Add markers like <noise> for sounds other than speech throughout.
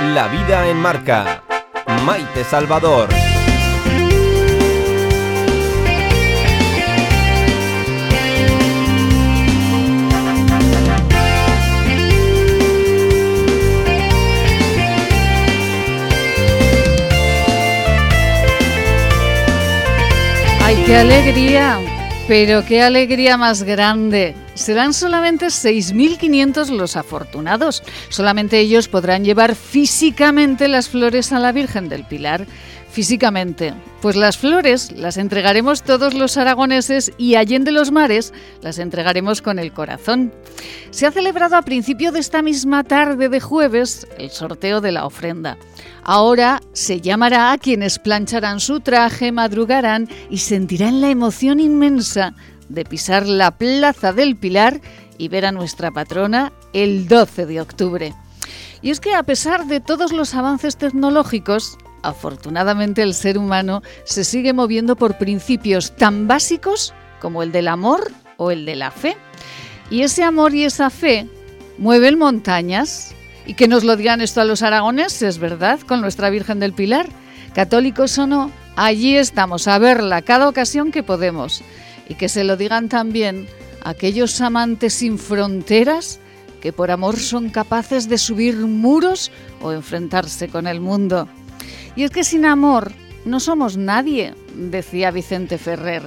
La vida en marca. Maite Salvador. ¡Ay, qué alegría! Pero qué alegría más grande. Serán solamente 6.500 los afortunados. Solamente ellos podrán llevar físicamente las flores a la Virgen del Pilar. Físicamente. Pues las flores las entregaremos todos los aragoneses y allende los mares las entregaremos con el corazón. Se ha celebrado a principio de esta misma tarde de jueves el sorteo de la ofrenda. Ahora se llamará a quienes plancharán su traje, madrugarán y sentirán la emoción inmensa de pisar la Plaza del Pilar y ver a nuestra patrona el 12 de octubre. Y es que a pesar de todos los avances tecnológicos, afortunadamente el ser humano se sigue moviendo por principios tan básicos como el del amor o el de la fe. Y ese amor y esa fe mueven montañas, y que nos lo digan esto a los aragoneses, ¿verdad? Con nuestra Virgen del Pilar. Católicos o no, allí estamos a verla cada ocasión que podemos. Y que se lo digan también aquellos amantes sin fronteras que por amor son capaces de subir muros o enfrentarse con el mundo. Y es que sin amor no somos nadie, decía Vicente Ferrer.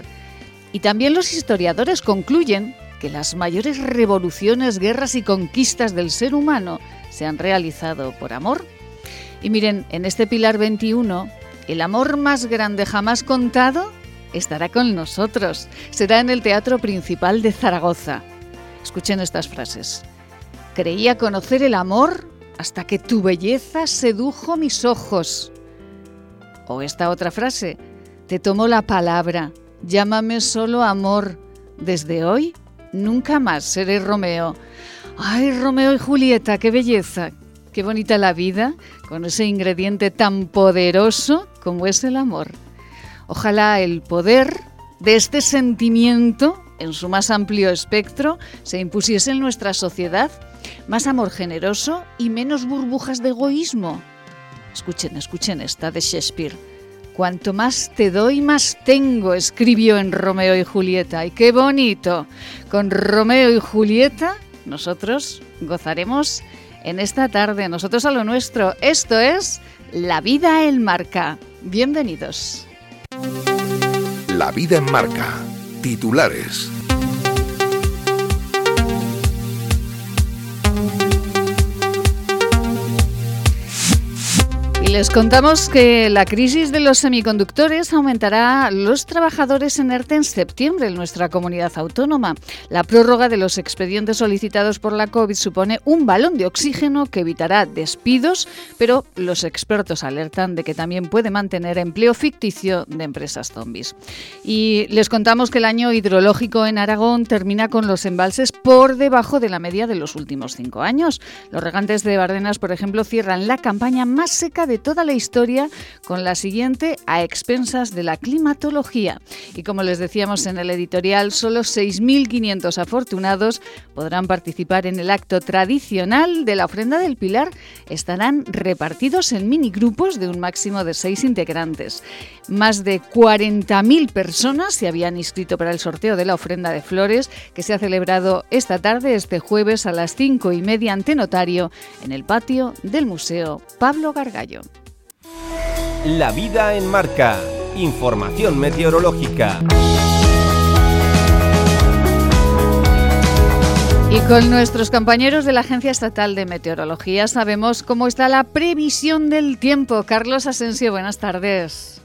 Y también los historiadores concluyen que las mayores revoluciones, guerras y conquistas del ser humano se han realizado por amor. Y miren, en este Pilar 21, el amor más grande jamás contado estará con nosotros. Será en el Teatro Principal de Zaragoza. Escuchen estas frases. Creía conocer el amor hasta que tu belleza sedujo mis ojos. O esta otra frase. Te tomo la palabra. Llámame solo amor. Desde hoy, nunca más seré Romeo. Ay, Romeo y Julieta, qué belleza, qué bonita la vida, con ese ingrediente tan poderoso como es el amor. Ojalá el poder de este sentimiento, en su más amplio espectro, se impusiese en nuestra sociedad, más amor generoso y menos burbujas de egoísmo. Escuchen, escuchen esta de Shakespeare. Cuanto más te doy, más tengo, escribió en Romeo y Julieta. ¡Y qué bonito! Con Romeo y Julieta nosotros gozaremos en esta tarde, nosotros a lo nuestro. Esto es La vida en marca. Bienvenidos. La vida en marca. Titulares. Les contamos que la crisis de los semiconductores aumentará los trabajadores en ERTE en septiembre en nuestra comunidad autónoma. La prórroga de los expedientes solicitados por la COVID supone un balón de oxígeno que evitará despidos, pero los expertos alertan de que también puede mantener empleo ficticio de empresas zombies. Y les contamos que el año hidrológico en Aragón termina con los embalses por debajo de la media de los últimos cinco años. Los regantes de Bardenas, por ejemplo, cierran la campaña más seca de toda la historia con la siguiente a expensas de la climatología. Y como les decíamos en el editorial, solo 6.500 afortunados podrán participar en el acto tradicional de la ofrenda del Pilar. Estarán repartidos en minigrupos de un máximo de seis integrantes. Más de 40.000 personas se habían inscrito para el sorteo de la ofrenda de flores que se ha celebrado esta tarde, este jueves a las cinco y media ante notario en el patio del Museo Pablo Gargallo. La vida en marca. Información meteorológica. Y con nuestros compañeros de la Agencia Estatal de Meteorología sabemos cómo está la previsión del tiempo. Carlos Asensio, buenas tardes.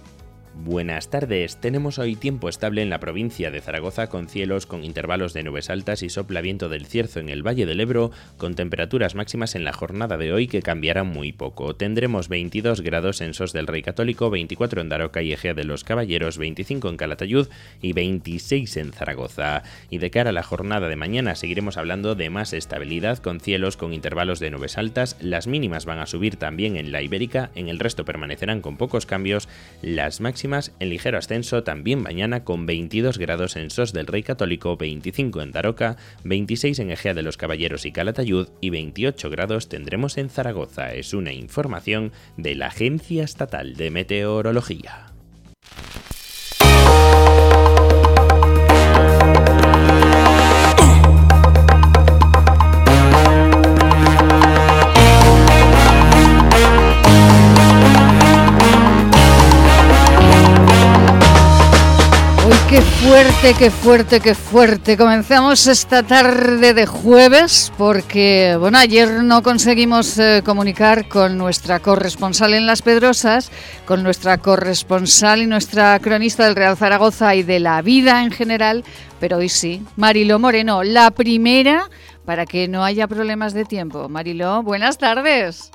Buenas tardes. Tenemos hoy tiempo estable en la provincia de Zaragoza con cielos con intervalos de nubes altas y sopla viento del cierzo en el Valle del Ebro con temperaturas máximas en la jornada de hoy que cambiarán muy poco. Tendremos 22 grados en Sos del Rey Católico, 24 en Daroca y Ejea de los Caballeros, 25 en Calatayud y 26 en Zaragoza. Y de cara a la jornada de mañana seguiremos hablando de más estabilidad con cielos con intervalos de nubes altas. Las mínimas van a subir también en la Ibérica, en el resto permanecerán con pocos cambios. Las máximas en ligero ascenso también mañana con 22 grados en Sos del Rey Católico, 25 en Daroca, 26 en Egea de los Caballeros y Calatayud y 28 grados tendremos en Zaragoza. Es una información de la Agencia Estatal de Meteorología. Qué fuerte, qué fuerte, qué fuerte. Comenzamos esta tarde de jueves porque, bueno, ayer no conseguimos eh, comunicar con nuestra corresponsal en Las Pedrosas, con nuestra corresponsal y nuestra cronista del Real Zaragoza y de la vida en general, pero hoy sí. Mariló Moreno, la primera para que no haya problemas de tiempo. Mariló, buenas tardes.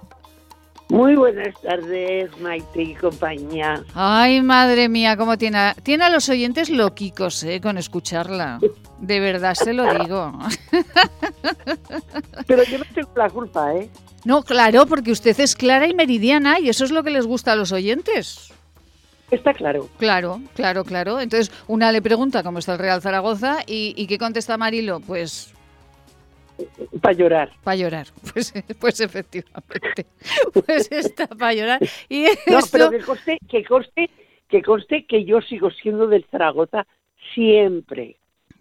Muy buenas tardes, Maite y compañía. Ay, madre mía, cómo tiene a, tiene a los oyentes loquicos, ¿eh? Con escucharla. De verdad se lo digo. <laughs> Pero yo no tengo la culpa, ¿eh? No, claro, porque usted es clara y meridiana y eso es lo que les gusta a los oyentes. Está claro. Claro, claro, claro. Entonces, una le pregunta cómo está el Real Zaragoza y, y ¿qué contesta Marilo? Pues para llorar. Para llorar, <laughs> pues, pues efectivamente. Pues está para llorar. Y no, pero que conste, que conste, que conste que yo sigo siendo del Zaragoza siempre.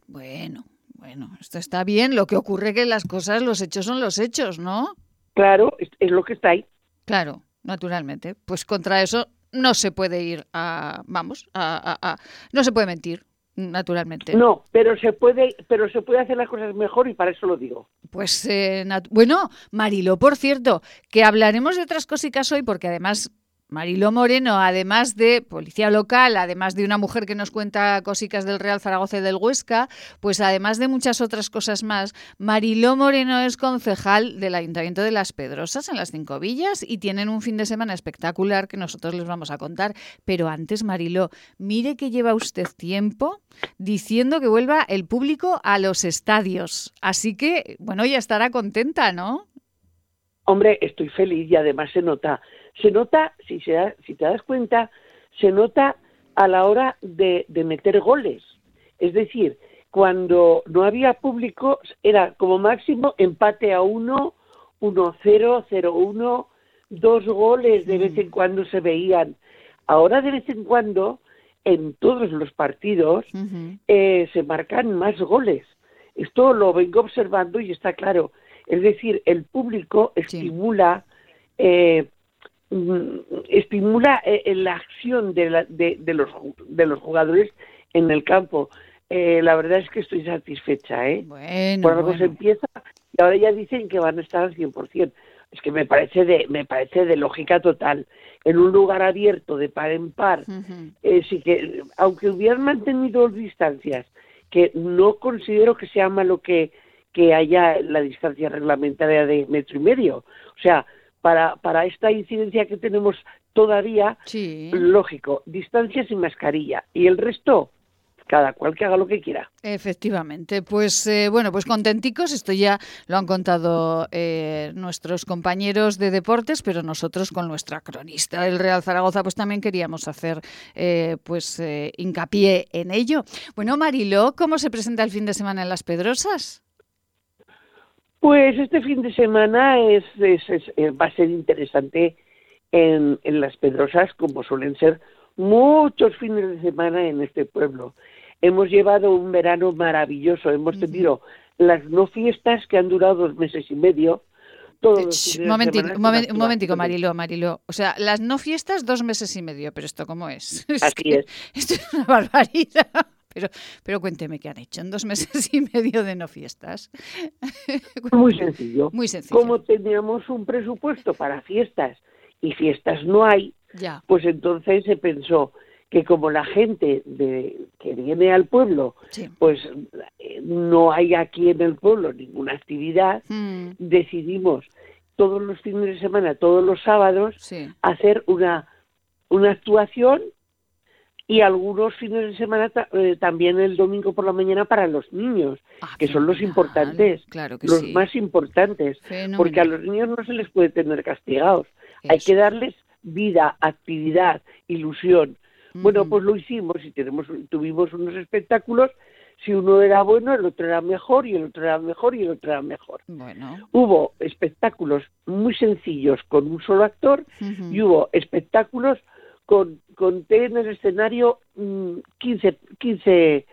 Bueno, bueno, esto está bien. Lo que ocurre que las cosas, los hechos son los hechos, ¿no? Claro, es, es lo que está ahí. Claro, naturalmente. Pues contra eso no se puede ir a, vamos, a, a, a no se puede mentir naturalmente. No, pero se puede, pero se puede hacer las cosas mejor y para eso lo digo. Pues eh, bueno, Marilo, por cierto, que hablaremos de otras cositas hoy porque además Mariló Moreno, además de policía local, además de una mujer que nos cuenta cositas del Real Zaragoza y del Huesca, pues además de muchas otras cosas más, Mariló Moreno es concejal del Ayuntamiento de Las Pedrosas en las Cinco Villas y tienen un fin de semana espectacular que nosotros les vamos a contar. Pero antes, Mariló, mire que lleva usted tiempo diciendo que vuelva el público a los estadios. Así que, bueno, ya estará contenta, ¿no? Hombre, estoy feliz y además se nota se nota, si, se si te das cuenta, se nota a la hora de, meter goles. Es decir, cuando no había público era como máximo empate a uno, 1-0, 0-1, dos goles de vez en cuando se veían. Ahora de vez en cuando en todos los partidos eh, se marcan más goles. Esto lo vengo observando y está claro. Es decir, el público estimula eh, estimula eh, la acción de, los, de los jugadores en el campo. Eh, la verdad es que estoy satisfecha, ¿eh? Bueno, Por algo se empieza y ahora ya dicen que van a estar al 100%. Es que me parece de me parece de lógica total. En un lugar abierto de par en par, eh, sí que aunque hubieran mantenido distancias, que no considero que sea malo que que haya la distancia reglamentaria de metro y medio. O sea, para, para esta incidencia que tenemos todavía, lógico, distancia sin mascarilla. Y el resto, cada cual que haga lo que quiera. Efectivamente, pues eh, bueno, pues contenticos, esto ya lo han contado eh, nuestros compañeros de deportes, pero nosotros con nuestra cronista del Real Zaragoza pues también queríamos hacer eh, pues hincapié en ello. Bueno, Mariló, ¿cómo se presenta el fin de semana en Las Pedrosas? Pues este fin de semana es, eh, va a ser interesante en, Las Pedrosas, como suelen ser muchos fines de semana en este pueblo. Hemos llevado un verano maravilloso, hemos tenido las no fiestas que han durado dos meses y medio. Todos un, un, momentico, Marilo, Marilo. O sea, las no fiestas dos meses y medio, pero ¿esto cómo es? <laughs> Así es. Esto es una barbaridad. Pero, pero cuénteme qué han hecho en dos meses y medio de no fiestas. <laughs> Muy sencillo. Muy sencillo. Como teníamos un presupuesto para fiestas y fiestas no hay, pues entonces se pensó que como la gente de, que viene al pueblo, pues eh, no hay aquí en el pueblo ninguna actividad, hmm. decidimos todos los fines de semana, todos los sábados, hacer una, una actuación y algunos fines de semana eh, también el domingo por la mañana para los niños, ah, que son los importantes, los más importantes, porque a los niños no se les puede tener castigados, hay que darles vida, actividad, ilusión, Bueno, pues lo hicimos y tenemos, tuvimos unos espectáculos. Si uno era bueno, el otro era mejor, y el otro era mejor, y el otro era mejor. Bueno. Hubo espectáculos muy sencillos con un solo actor y hubo espectáculos con conté en el escenario mm, 15, 15,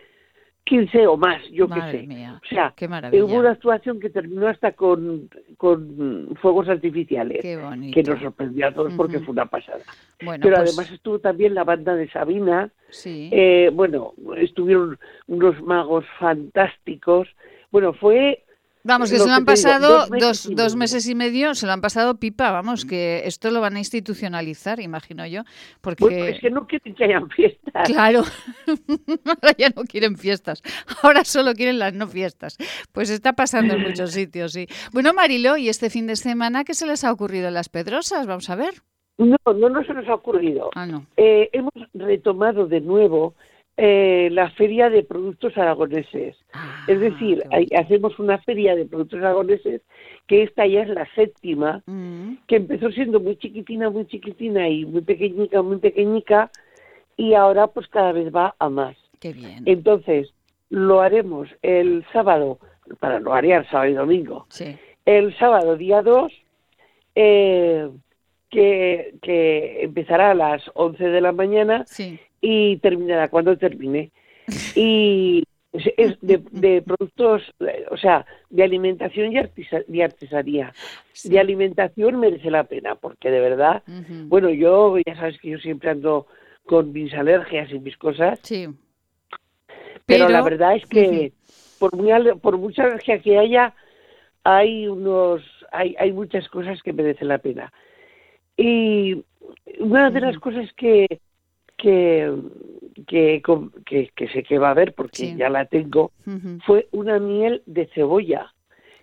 15 o más, yo qué sé. mía, O sea, qué hubo una actuación que terminó hasta con, con fuegos artificiales, Qué bonito. que nos sorprendió a todos porque fue una pasada. Bueno, Pero pues, además estuvo también la banda de Sabina, sí. eh, bueno, estuvieron unos magos fantásticos. Bueno, fue Vamos, que se lo han digo, pasado dos meses dos, y dos medio. meses y medio, se lo han pasado pipa, vamos, que esto lo van a institucionalizar, imagino yo, porque... bueno, es que no quieren que hayan fiestas. Claro, <laughs> ahora ya no quieren fiestas, ahora solo quieren las no fiestas. Pues está pasando en muchos <laughs> sitios, sí. Bueno, Marilo, ¿y este fin de semana qué se les ha ocurrido en las Pedrosas? Vamos a ver. No, no, no se nos ha ocurrido. Ah, no. Eh, hemos retomado de nuevo eh, la feria de productos aragoneses. Ah, Es decir, hay- hacemos una feria de productos aragoneses que esta ya es la séptima, Mm, que empezó siendo muy chiquitina, muy chiquitina y muy pequeñica, muy pequeñica, y ahora pues cada vez va a más. qué bien. Entonces, lo haremos el sábado, para no variar sábado y domingo, Sí. el sábado día 2, eh, que, que empezará a las 11 de la mañana Sí. Y terminará cuando termine. Y es es de, de productos, o sea, de alimentación y, artisa- y artesanía. sí. De alimentación merece la pena, porque de verdad, bueno, yo ya sabes que yo siempre ando con mis alergias y mis cosas, Sí. pero, la verdad es que por, muy, por mucha alergia que haya, hay unos, hay, hay muchas cosas que merecen la pena. Y una de las cosas que que, que, que, que sé que va a haber, porque Sí. ya la tengo, fue una miel de cebolla,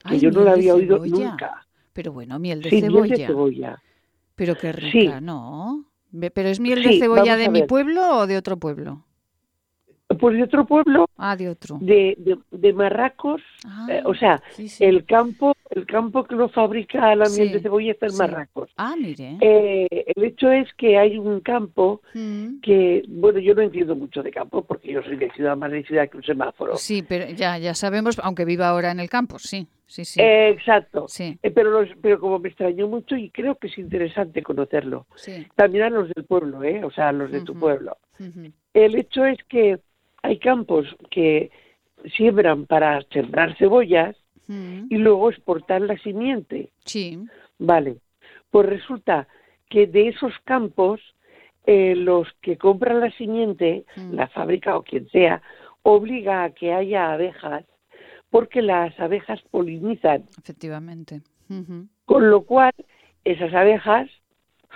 que Ay, yo no la había oído nunca. Pero bueno, miel de Sí, cebolla. miel de cebolla. Pero qué Sí. rica, ¿no? ¿Pero es miel de cebolla de mi pueblo o de otro pueblo? Pues de otro pueblo, Ah, de otro. de, de, de Marracos, Ah, eh, o sea, sí, sí. el campo el campo que lo fabrica la miel Sí, de cebolla está en. Marracos. Ah, mire. Eh, el hecho es que hay un campo Mm. que, bueno, yo no entiendo mucho de campo porque yo soy de ciudad más de ciudad que un semáforo. Sí, pero ya, ya sabemos, aunque viva ahora en el campo, sí, sí, sí. Eh, exacto. sí, Eh, pero, los- pero como me extrañó mucho y creo que es interesante conocerlo. También a los del pueblo, ¿eh? O sea, a los de tu pueblo. El hecho es que hay campos que siembran para sembrar cebollas Mm. y luego exportar la simiente. Sí. Vale. Pues resulta que de esos campos, eh, los que compran la simiente, Mm. la fábrica o quien sea, obliga a que haya abejas porque las abejas polinizan, Efectivamente. Con lo cual esas abejas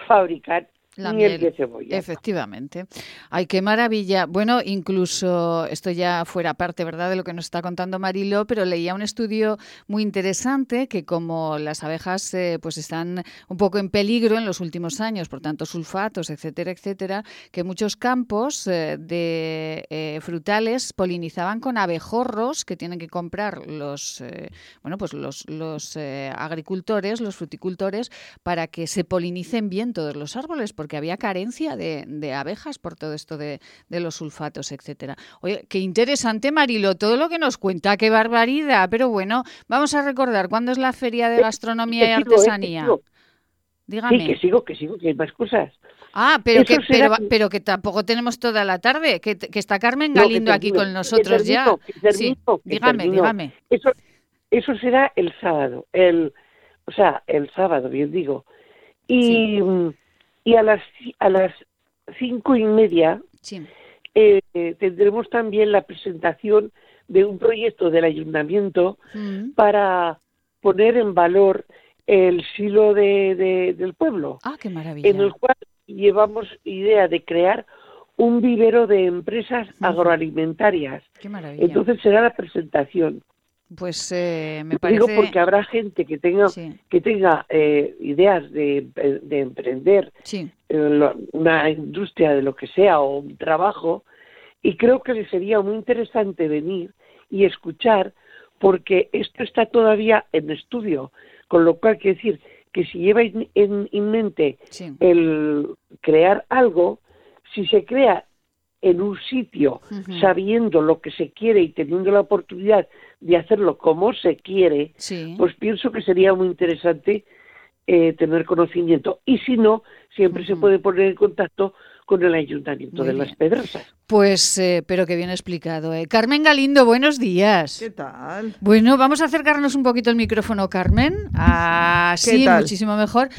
fabrican La miel, de cebolla. Efectivamente. Ay, qué maravilla. Bueno, incluso esto ya fuera parte, ¿verdad?, de lo que nos está contando Marilo, pero leía un estudio muy interesante que como las abejas eh, pues están un poco en peligro en los últimos años, por tanto sulfatos, etcétera, etcétera, que muchos campos eh, de eh, frutales polinizaban con abejorros que tienen que comprar los eh, bueno, pues los, los agricultores, los fruticultores, para que se polinicen bien todos los árboles, porque había carencia de, de abejas por todo esto de, de los sulfatos, etcétera. Oye, qué interesante, Marilo, todo lo que nos cuenta, qué barbaridad. Pero bueno, vamos a recordar cuándo es la Feria de Gastronomía y eh, Artesanía. Dígame. Sí, que sigo, que sigo, que hay más cosas. Ah, pero Eso que, será pero, que- pero que tampoco tenemos toda la tarde, que, que está Carmen No, Galindo aquí con nosotros ya. termino, sí, dígame, termino. dígame. Eso, eso será el sábado, el, o sea, el sábado, bien digo. Y, mm, y a las a las cinco y media Sí. eh, tendremos también la presentación de un proyecto del ayuntamiento Mm. para poner en valor el silo de, de- del pueblo, Ah, qué maravilla. en el cual llevamos idea de crear un vivero de empresas agroalimentarias. Qué maravilla. Entonces será la presentación. Pues eh, me parece. Digo porque habrá gente que tenga Sí, que tenga eh, ideas de, de emprender sí. eh, una industria de lo que sea o un trabajo y creo que les sería muy interesante venir y escuchar porque esto está todavía en estudio, con lo cual quiere decir que si lleva en, en- en mente sí. el crear algo, si se crea en un sitio sabiendo lo que se quiere y teniendo la oportunidad de hacerlo como se quiere, Sí. pues pienso que sería muy interesante eh, tener conocimiento. Y si no, siempre se puede poner en contacto con el Ayuntamiento Muy de bien. Las Pedrosas. Pues, eh, pero que bien explicado. ¿eh? Carmen Galindo, buenos días. ¿Qué tal? Bueno, vamos a acercarnos un poquito el micrófono, Carmen. Así, tal? muchísimo mejor.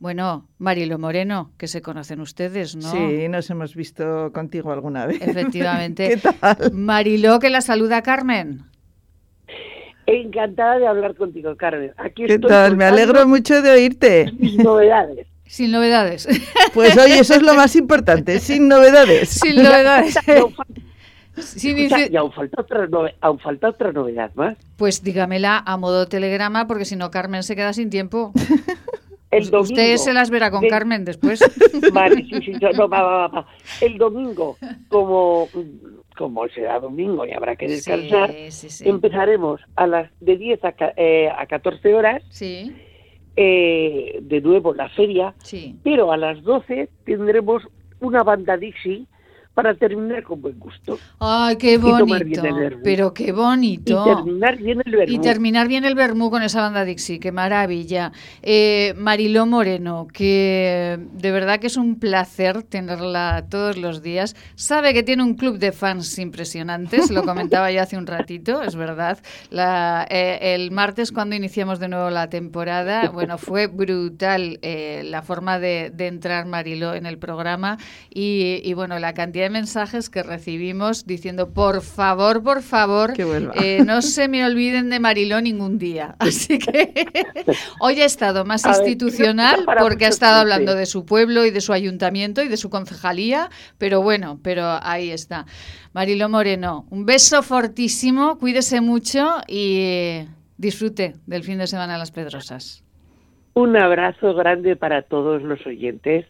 Bueno, Marilo Moreno, que se conocen ustedes, ¿no? Sí, nos hemos visto contigo alguna vez. Efectivamente. <laughs> ¿Qué tal? Mariló, que la saluda Carmen. Encantada de hablar contigo, Carmen. Aquí ¿Qué estoy tal? Me alegro mucho de oírte. mis novedades. Sin novedades. <laughs> Pues oye, eso es lo más importante, sin novedades. <laughs> Sin novedades. Y aún falta- Sin escucha, inci- y aún falta otra nove- aún falta otra novedad más. Pues dígamela a modo telegrama, porque si no, Carmen se queda sin tiempo. El domingo. Usted se las verá con Carmen después. <laughs> Vale, sí, sí, no, va, va, va. El domingo, como, como será domingo y habrá que descansar, Sí, sí, sí. empezaremos a las de 10 a, eh, a 14 horas, Sí, eh, de nuevo la feria, sí. pero a las 12 tendremos una banda Dixie para terminar con buen gusto. Ay, qué bonito. Pero qué Y bonito. terminar bien el vermú. Y terminar bien el vermú con esa banda Dixie, qué maravilla. Eh, Mariló Moreno, que de verdad que es un placer tenerla todos los días. Sabe que tiene un club de fans impresionantes, lo comentaba yo hace un ratito, es verdad. La- eh, el martes cuando iniciamos de nuevo la temporada, bueno, fue brutal eh, la forma de, de entrar Mariló en el programa y, y, bueno, la cantidad de mensajes que recibimos diciendo, por favor, por favor, eh, no se me olviden de Mariló ningún día. <laughs> Así que <laughs> hoy ha estado más A institucional porque ha estado hablando de su pueblo y de su ayuntamiento y de su concejalía, pero bueno, pero ahí está. Mariló Moreno, un beso fortísimo, cuídese mucho y disfrute del fin de semana en Las Pedrosas. Un abrazo grande para todos los oyentes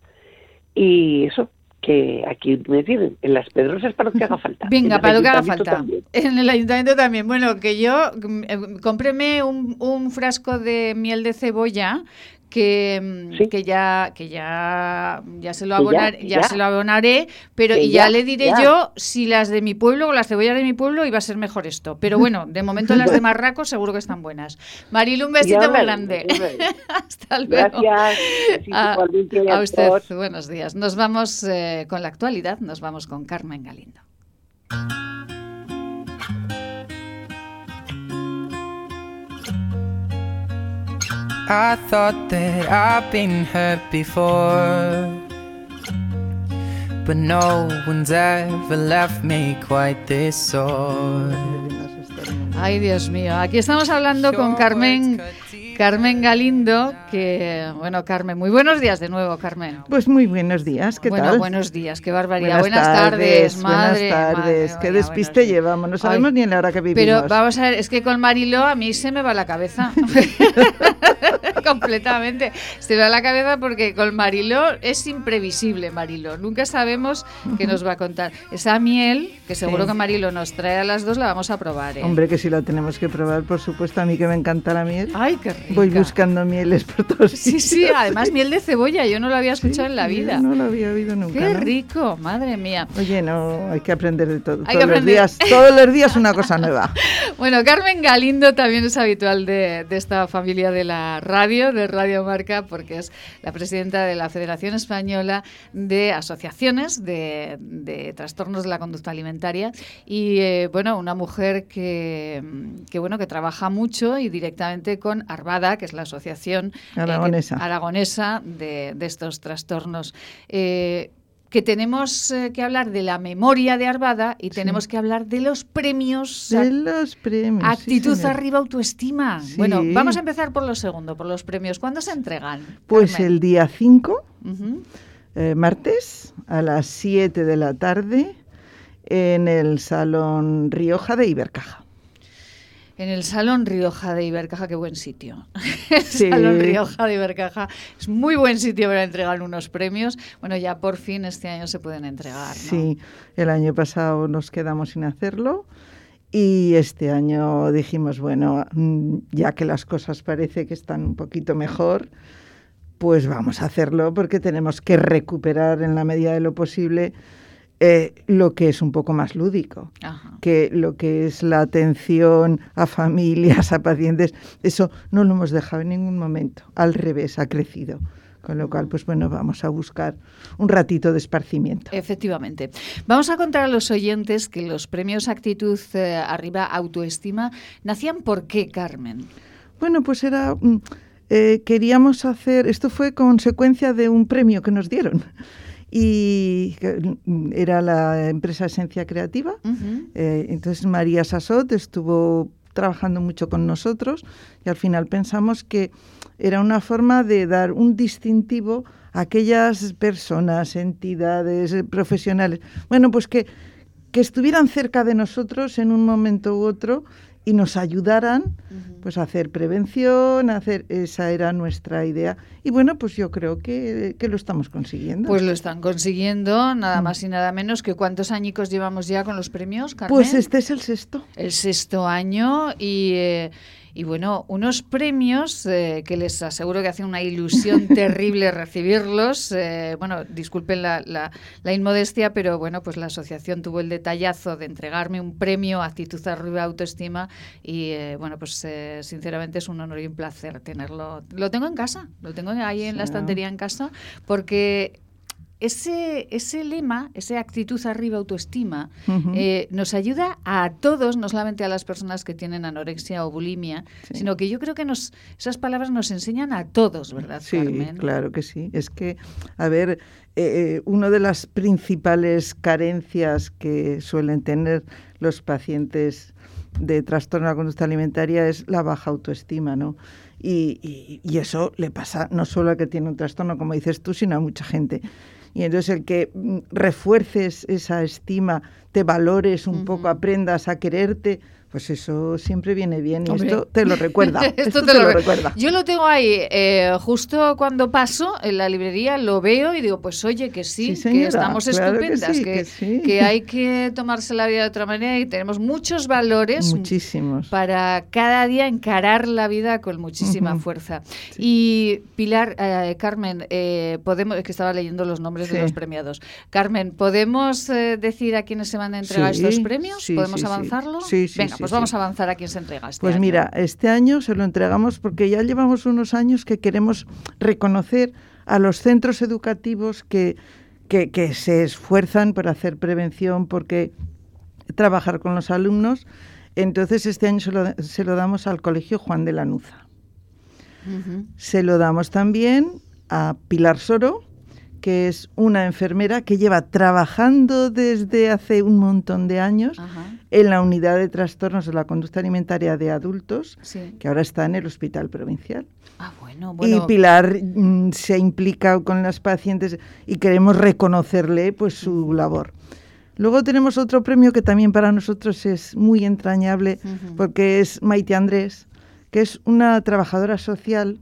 y eso, que aquí me tienen, en las pedrosas para lo que haga <laughs> falta. En Venga, para lo que haga falta. también. En el ayuntamiento también. Bueno, que yo mm, eh, un frasco de miel de cebolla que, mm, Sí. que ya que ya ya se lo ya, se lo abonaré, pero y ya, ya, le diré yo si las de mi pueblo o las cebollas de mi pueblo iba a ser mejor esto. Pero <laughs> bueno, de momento las de Marraco seguro que están buenas. Marilu, un besito muy grande. <laughs> Hasta luego. Gracias. A, usted, buenos días. Nos vamos eh, con la actualidad, nos vamos con Carmen Galindo. I thought that I've been hurt before. But no one's ever left me quite this sore. Ay, Dios mío. Aquí estamos hablando con Carmen, Carmen Galindo, que, bueno, Carmen, muy buenos días de nuevo, Carmen. Pues muy buenos días, ¿qué bueno, tal? buenos días, qué barbaridad. Buenas, tardes, madre. Buenas tardes, madre qué despiste llevamos, no sabemos Ay, ni en la hora que vivimos. Pero vamos a ver, es que con Marilo a mí se me va la cabeza. <laughs> <laughs> Completamente. Se va la cabeza porque con Marilo es imprevisible, Marilo. Nunca sabemos qué nos va a contar. Esa miel, que seguro Sí. que Marilo nos trae a las dos, la vamos a probar. ¿eh? Hombre, que si la tenemos que probar, por supuesto, a mí que me encanta la miel. Ay, qué rica. Voy buscando mieles por todos Sí, sí, además miel de cebolla, yo no lo había escuchado en la vida. No lo había oído nunca. Qué ¿no? rico, madre mía. Oye, no, hay que aprender de todo. Hay que todos los aprender. días, todos los días una cosa nueva. <laughs> Bueno, Carmen Galindo también es habitual de, de esta familia de la radio, de Radio Marca, porque es la presidenta de la Federación Española de Asociaciones de, de Trastornos de la Conducta Alimentaria y, eh, bueno, una mujer que, que, bueno, que trabaja mucho y directamente con Arvada, que es la asociación eh, Aragonesa. aragonesa de, de estos trastornos. Eh, que tenemos eh, que hablar de la memoria de Arvada y tenemos que hablar de los premios De los premios. Actitud arriba, autoestima. Sí. Bueno, vamos a empezar por lo segundo, por los premios. ¿Cuándo se entregan? Pues Carmen? el día 5, Ujú. eh, martes, a las 7 de la tarde, en el Salón Rioja de Ibercaja. En el Salón Rioja de Ibercaja, qué buen sitio. <laughs> El Sí. Salón Rioja de Ibercaja es muy buen sitio para entregar unos premios. Bueno, ya por fin este año se pueden entregar. ¿no? Sí, el año pasado nos quedamos sin hacerlo y este año dijimos, bueno, mm, ya que las cosas parece que están un poquito mejor, pues vamos a hacerlo porque tenemos que recuperar en la medida de lo posible eh, lo que es un poco más lúdico, Ajá. que lo que es la atención a familias, a pacientes, eso no lo hemos dejado en ningún momento, al revés, ha crecido. Con lo cual, pues bueno, vamos a buscar un ratito de esparcimiento. Efectivamente. Vamos a contar a los oyentes que los premios Actitud eh, Arriba Autoestima nacían por qué, Carmen. Bueno, pues era. mm, eh, queríamos hacer. Esto fue consecuencia de un premio que nos dieron. Y mm, era la empresa Esencia Creativa. Eh, entonces María Sassot estuvo trabajando mucho con nosotros y al final pensamos que era una forma de dar un distintivo a aquellas personas, entidades, eh, profesionales, bueno, pues que, que estuvieran cerca de nosotros en un momento u otro y nos ayudaran pues a hacer prevención, a hacer esa era nuestra idea y bueno, pues yo creo que, que lo estamos consiguiendo. Pues lo están consiguiendo, nada más y nada menos que cuántos añicos llevamos ya con los premios, Carmen. Pues este es el sexto. el sexto año y, eh, y bueno, unos premios eh, que les aseguro que hace una ilusión <laughs> terrible recibirlos. Eh, bueno, disculpen la, la- la inmodestia, pero bueno, pues la asociación tuvo el detallazo de entregarme un premio Actitud Arriba Autoestima y eh, bueno, pues eh, sinceramente es un honor y un placer tenerlo. Lo tengo en casa, lo tengo ahí en la estantería en casa porque ese, ese lema, esa actitud arriba autoestima, eh, nos ayuda a todos, no solamente a las personas que tienen anorexia o bulimia, Sí. sino que yo creo que nos, esas palabras nos enseñan a todos, ¿verdad, Sí, Carmen? claro que sí. Es que, a ver, eh, eh, una de las principales carencias que suelen tener los pacientes de trastorno de la conducta alimentaria es la baja autoestima, ¿no? Y, y- y eso le pasa no solo al que tiene un trastorno, como dices tú, sino a mucha gente. Y entonces el que mm, refuerces esa estima, te valores un poco, aprendas a quererte, pues eso siempre viene bien y Hombre. esto te lo recuerda. <laughs> Esto esto te te lo lo re- recuerda. Yo lo tengo ahí, eh, justo cuando paso en la librería, lo veo y digo, pues oye, que sí, Sí, que estamos claro que estupendas, sí, que, que sí. que hay que tomarse la vida de otra manera y tenemos muchos valores Muchísimos. para cada día encarar la vida con muchísima fuerza. Y Pilar, eh, Carmen, eh, podemos, es que estaba leyendo los nombres de los premiados. Carmen, ¿podemos eh, decir a quiénes se van a entregar estos premios? ¿Podemos avanzarlo? Sí, sí, Venga, sí, pues sí. vamos a avanzar a quién se entrega este Pues año. mira, este año se lo entregamos porque ya llevamos unos años que queremos reconocer a los centros educativos que, que, que se esfuerzan por hacer prevención, porque trabajar con los alumnos. Entonces este año se lo, se lo damos al Colegio Juan de Lanuza. Se lo damos también a Pilar Soro, que es una enfermera que lleva trabajando desde hace un montón de años Ajá, en la unidad de trastornos de la conducta alimentaria de adultos, sí. que ahora está en el hospital provincial. Ah, bueno, bueno. Y Pilar mm, se implica con las pacientes y queremos reconocerle pues su labor. Luego tenemos otro premio que también para nosotros es muy entrañable porque es Maite Andrés, que es una trabajadora social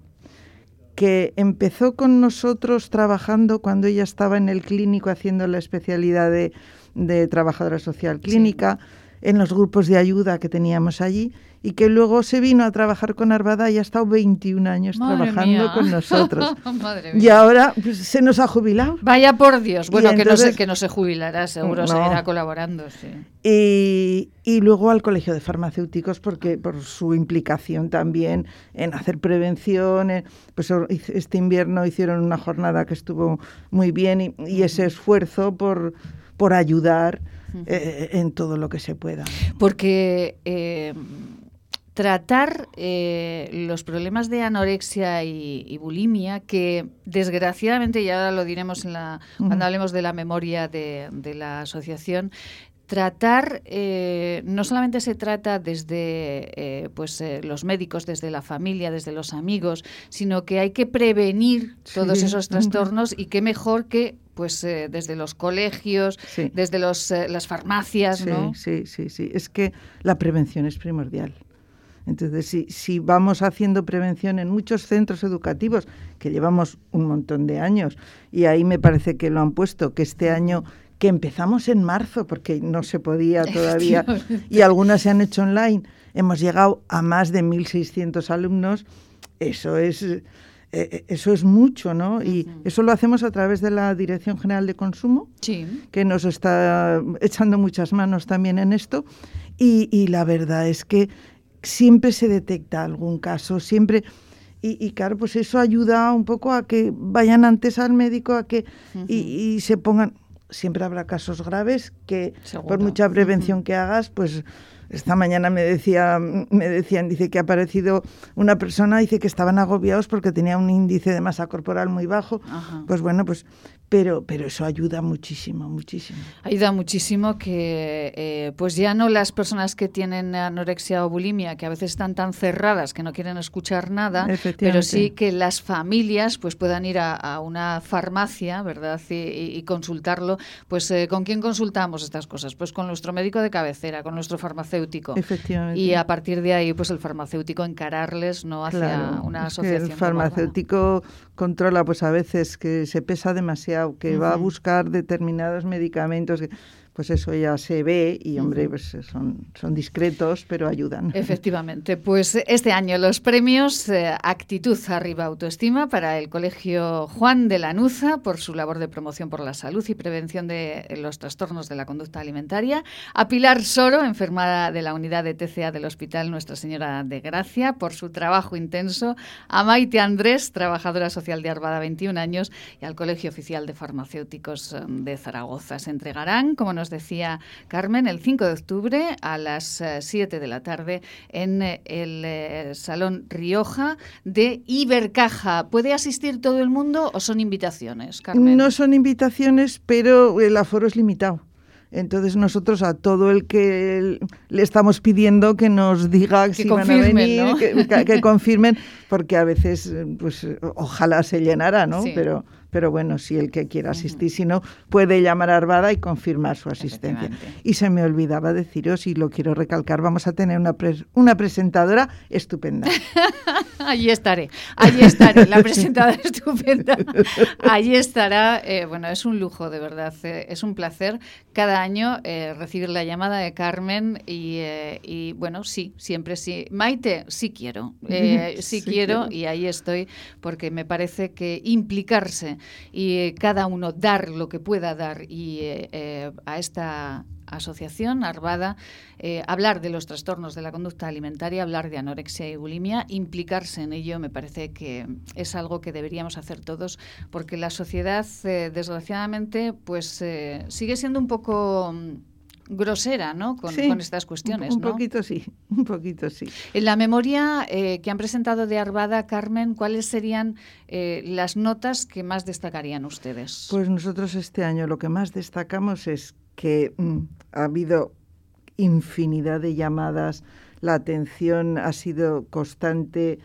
que empezó con nosotros trabajando cuando ella estaba en el clínico haciendo la especialidad de, de trabajadora social clínica, en los grupos de ayuda que teníamos allí, y que luego se vino a trabajar con Arvada y ha estado 21 años Madre trabajando mía. con nosotros. <laughs> Madre y mía. ahora pues, se nos ha jubilado. Vaya por Dios. Y Bueno, que, no se, que no se jubilará, seguro No. seguirá colaborando. Sí. Y, y luego al Colegio de Farmacéuticos porque por su implicación también en hacer prevención. en- pues este invierno hicieron una jornada que estuvo muy bien y, y ese esfuerzo por, por ayudar eh, en todo lo que se pueda. Porque eh, tratar eh, los problemas de anorexia y, y bulimia, que desgraciadamente, y ahora lo diremos en la, cuando hablemos de la memoria de, de la asociación, tratar eh, no solamente se trata desde eh, pues eh, los médicos, desde la familia, desde los amigos, sino que hay que prevenir todos Sí. esos trastornos y qué mejor que pues eh, desde los colegios, Sí. desde los, las farmacias, Sí, ¿no? sí, sí, sí. Es que la prevención es primordial. Entonces, si, si vamos haciendo prevención en muchos centros educativos, que llevamos un montón de años, y ahí me parece que lo han puesto, que este año, que empezamos en marzo, porque no se podía <laughs> todavía, y algunas se han hecho online, hemos llegado a más de 1.600 alumnos, eso es... eh, eh, eso es mucho, ¿no? Y eso lo hacemos a través de la Dirección General de Consumo, Sí. que nos está echando muchas manos también en esto. Y, y la verdad es que siempre se detecta algún caso, siempre... Y, y claro, pues eso ayuda un poco a que vayan antes al médico, a que y, y se pongan... Siempre habrá casos graves que por mucha prevención que hagas, pues esta mañana me decía, me decían, dice que ha aparecido una persona, dice que estaban agobiados porque tenía un índice de masa corporal muy bajo. Ajá. Pues bueno, pues, pero, pero eso ayuda muchísimo, muchísimo. Ayuda muchísimo que, eh, pues ya no las personas que tienen anorexia o bulimia, que a veces están tan cerradas que no quieren escuchar nada, pero sí que las familias pues puedan ir a, a una farmacia, ¿verdad? Y, consultarlo. Pues, eh, ¿con quién consultamos estas cosas? Pues con nuestro médico de cabecera, con nuestro farmacéutico. Efectivamente. Y a partir de ahí, pues el farmacéutico encararles no hacia Claro, una asociación. el como farmacéutico controla pues a veces que se pesa demasiado, que va a buscar determinados medicamentos, pues eso ya se ve y hombre, pues son, son discretos, pero ayudan. <laughs> Efectivamente, pues este año los premios eh, Actitud Arriba Autoestima para el Colegio Juan de Lanuza por su labor de promoción por la salud y prevención de los trastornos de la conducta alimentaria, a Pilar Soro, enfermera de la unidad de TCA del Hospital Nuestra Señora de Gracia, por su trabajo intenso, a Maite Andrés, trabajadora social de Arvada, 21 años, y al Colegio Oficial de Farmacéuticos eh, de Zaragoza. Se entregarán, como nos decía Carmen, el 5 de octubre a las eh, 7 de la tarde en eh, el eh, Salón Rioja de Ibercaja. ¿Puede asistir todo el mundo o son invitaciones, Carmen? No son invitaciones, pero el aforo es limitado. Entonces nosotros a todo el que le estamos pidiendo que nos diga si van a venir, ¿no? que, que- confirmen, porque a veces, eh, pues eh, ojalá se llenara, ¿no? Sí. Pero, pero bueno, si el que quiera asistir, si no, puede llamar a Arvada y confirmar su asistencia. Y se me olvidaba deciros, y lo quiero recalcar, vamos a tener una, pres- una presentadora estupenda. <laughs> Allí estaré, allí estaré, la <laughs> presentadora <laughs> estupenda. Allí estará, eh, bueno, es un lujo, de verdad, eh, es un placer cada año eh, recibir la llamada de Carmen y, eh, y, bueno, sí, siempre sí. Maite, sí quiero, sí, Sí quiero quiero. y ahí estoy porque me parece que implicarse y eh, cada uno dar lo que pueda dar y eh, eh, a esta asociación, Arvada, hablar de los trastornos de la conducta alimentaria, hablar de anorexia y bulimia, implicarse en ello me parece que es algo que deberíamos hacer todos, porque la sociedad, eh, desgraciadamente, pues eh, sigue siendo un poco mm, grosera, ¿no? Con, Sí, con estas cuestiones, Un, un ¿no? poquito sí, <laughs> un poquito sí. En la memoria eh, que han presentado de Arvada, Carmen, ¿cuáles serían eh, las notas que más destacarían ustedes? Pues nosotros este año lo que más destacamos es que mm, ha habido infinidad de llamadas, la atención ha sido constante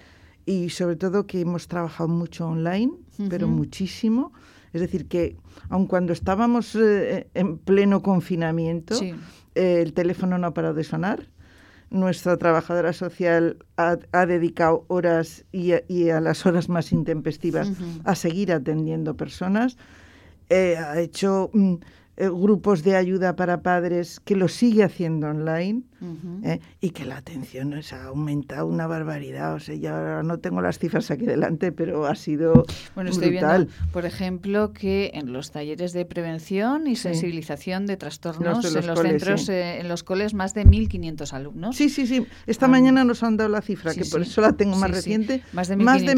y sobre todo que hemos trabajado mucho online, pero muchísimo. Es decir, que aun cuando estábamos eh, en pleno confinamiento, Sí. eh, el teléfono no ha parado de sonar. Nuestra trabajadora social ha, ha dedicado horas y a, y a las horas más intempestivas a seguir atendiendo personas. Eh, ha hecho mm, eh, grupos de ayuda para padres que lo sigue haciendo online. ¿eh? y que la atención se ha aumentado una barbaridad. O sea, ya ahora no tengo las cifras aquí delante, pero ha sido Bueno, estoy brutal. viendo, por ejemplo, que en los talleres de prevención y sensibilización de trastornos Los de los en los coles, centros, sí. eh, en los coles, más de 1.500 alumnos. Sí, sí, sí. Esta Ah. mañana nos han dado la cifra, Sí, que por eso la tengo más reciente. Más de Más de 1.500.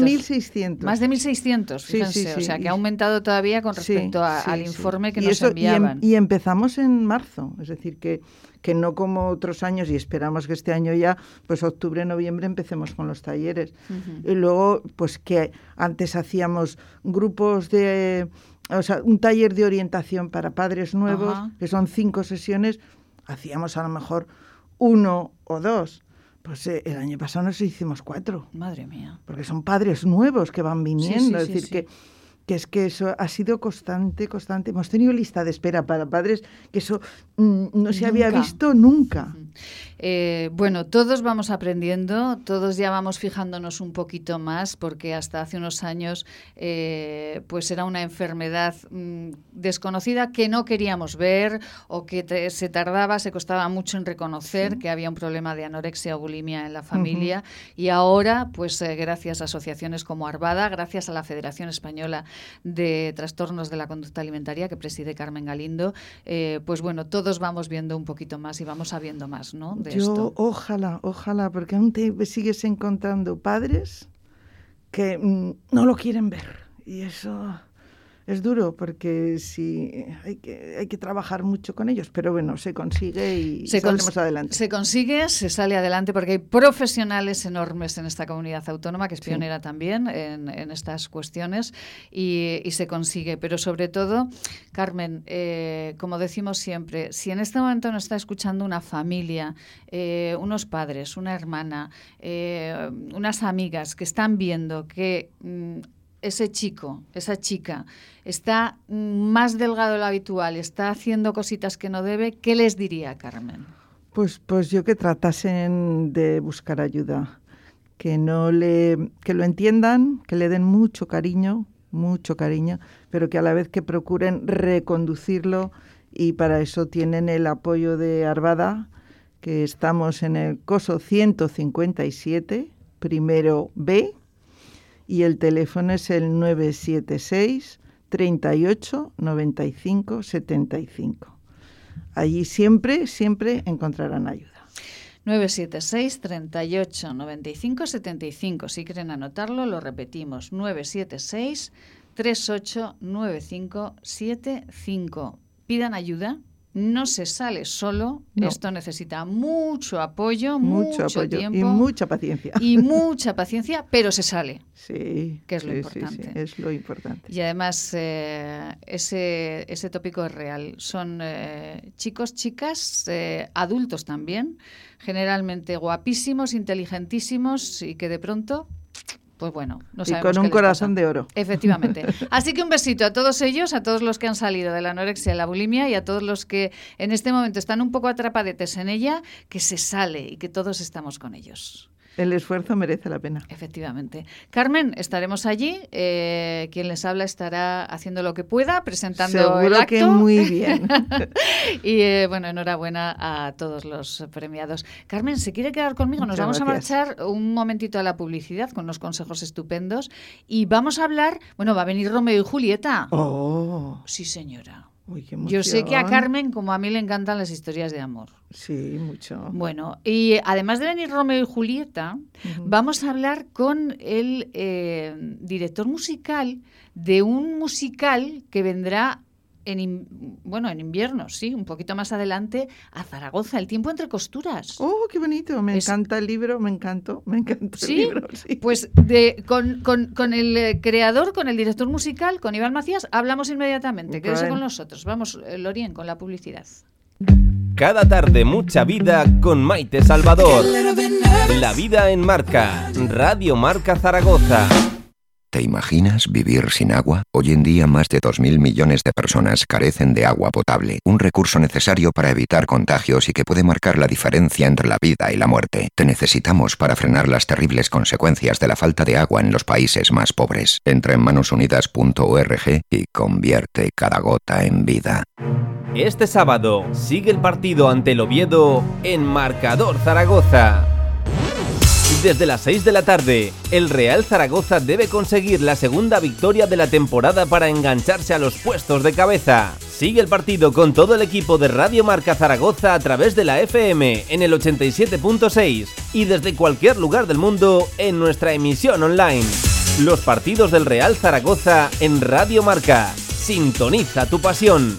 1.600. Más de 1.600, Sí, fíjense. sí, O sea, que ha aumentado todavía con respecto a- al informe que Y nos eso- enviaban. Y, empezamos en marzo, es decir, que, que no como otros años, y esperamos que este año ya, pues octubre, noviembre, empecemos con los talleres. Ujú. Y luego, pues que antes hacíamos grupos de, o sea, un taller de orientación para padres nuevos, que son cinco sesiones, hacíamos a lo mejor uno o dos. Pues eh, el año pasado nos hicimos cuatro Madre mía. porque son padres nuevos que van viniendo, sí, es sí, decir, sí. que que es que eso ha sido constante, constante. Hemos tenido lista de espera para padres, que eso mm, no se había visto nunca. Eh, bueno, todos vamos aprendiendo, todos ya vamos fijándonos un poquito más, porque hasta hace unos años eh, pues era una enfermedad mm, desconocida que no queríamos ver o que se tardaba, se costaba mucho en reconocer que había un problema de anorexia o bulimia en la familia. Y ahora, pues eh, gracias a asociaciones como Arvada, gracias a la Federación Española de Trastornos de la Conducta Alimentaria que preside Carmen Galindo, pues bueno, todos vamos viendo un poquito más y vamos sabiendo más, ¿no? Yo, ojalá, ojalá, porque aún te sigues encontrando padres que mm, no lo quieren ver. Y eso es duro porque sí hay que, hay que trabajar mucho con ellos, pero bueno, se consigue y se adelante. Se consigue, se sale adelante porque hay profesionales enormes en esta comunidad autónoma, que es pionera también en, estas cuestiones, y, se consigue. Pero sobre todo, Carmen, eh, como decimos siempre, si en este momento nos está escuchando una familia, eh, unos padres, una hermana, eh, unas amigas que están viendo que mm, ese chico, esa chica, está más delgado de lo habitual, está haciendo cositas que no debe, ¿qué les diría Carmen? Pues, pues yo que tratasen de buscar ayuda, que no le, que lo entiendan, que le den mucho cariño, mucho cariño, pero que a la vez que procuren reconducirlo y para eso tienen el apoyo de Arvada, que estamos en el COSO 157, primero B, y el teléfono es el 976 38 95 75. Allí siempre, siempre encontrarán ayuda. 976 38 95 75. Si quieren anotarlo, lo repetimos. 976 38 95 75. Pidan ayuda no se sale solo. Esto necesita mucho apoyo, mucho, tiempo y mucha paciencia. Y mucha paciencia, pero se sale. Sí. Que es lo importante. es lo importante. Y además, eh, ese, ese tópico es real. Son eh, chicos, chicas, eh, adultos también, generalmente guapísimos, inteligentísimos y que de pronto pues bueno, no Y con un corazón de oro. Efectivamente. <laughs> Así que un besito a todos ellos, a todos los que han salido de la anorexia y la bulimia y a todos los que en este momento están un poco atrapadetes en ella, que se sale y que todos estamos con ellos. El esfuerzo merece la pena. Efectivamente. Carmen, estaremos allí. Eh, quien les habla estará haciendo lo que pueda, presentando Seguro el acto. que muy <laughs> bien. y eh, bueno, enhorabuena a todos los premiados. Carmen, ¿se quiere quedar conmigo? Nos vamos a marchar un momentito a la publicidad con unos consejos estupendos y vamos a hablar. Bueno, va a venir Romeo y Julieta. Oh. Sí, señora. Yo sé que a Carmen, como a mí, le encantan las historias de amor. Sí, mucho. Bueno, y además de venir Romeo y Julieta, vamos a hablar con el eh, director musical de un musical que vendrá en, bueno, en invierno, sí, un poquito más adelante, a Zaragoza, El tiempo entre costuras. ¡Oh, qué bonito! Me encanta el libro, me encantó, me encanta el libro. <laughs> Sí. Pues de, con, con, con, el eh, creador, con el director musical, con Iván Macías, hablamos inmediatamente. Quédese con nosotros. Vamos, eh, Lorien, con la publicidad. Cada tarde mucha vida con Maite Salvador. La vida en marca. Radio Marca Zaragoza. ¿Te imaginas vivir sin agua? Hoy en día más de 2.000 millones de personas carecen de agua potable, un recurso necesario para evitar contagios y que puede marcar la diferencia entre la vida y la muerte. Te necesitamos para frenar las terribles consecuencias de la falta de agua en los países más pobres. Entra en manosunidas.org y convierte cada gota en vida. Este sábado sigue el partido ante el Oviedo en Marcador Zaragoza. Desde las 6 de la tarde, el Real Zaragoza debe conseguir la segunda victoria de la temporada para engancharse a los puestos de cabeza. Sigue el partido con todo el equipo de Radio Marca Zaragoza a través de la FM en el 87.6 y desde cualquier lugar del mundo en nuestra emisión online. Los partidos del Real Zaragoza en Radio Marca. Sintoniza tu pasión.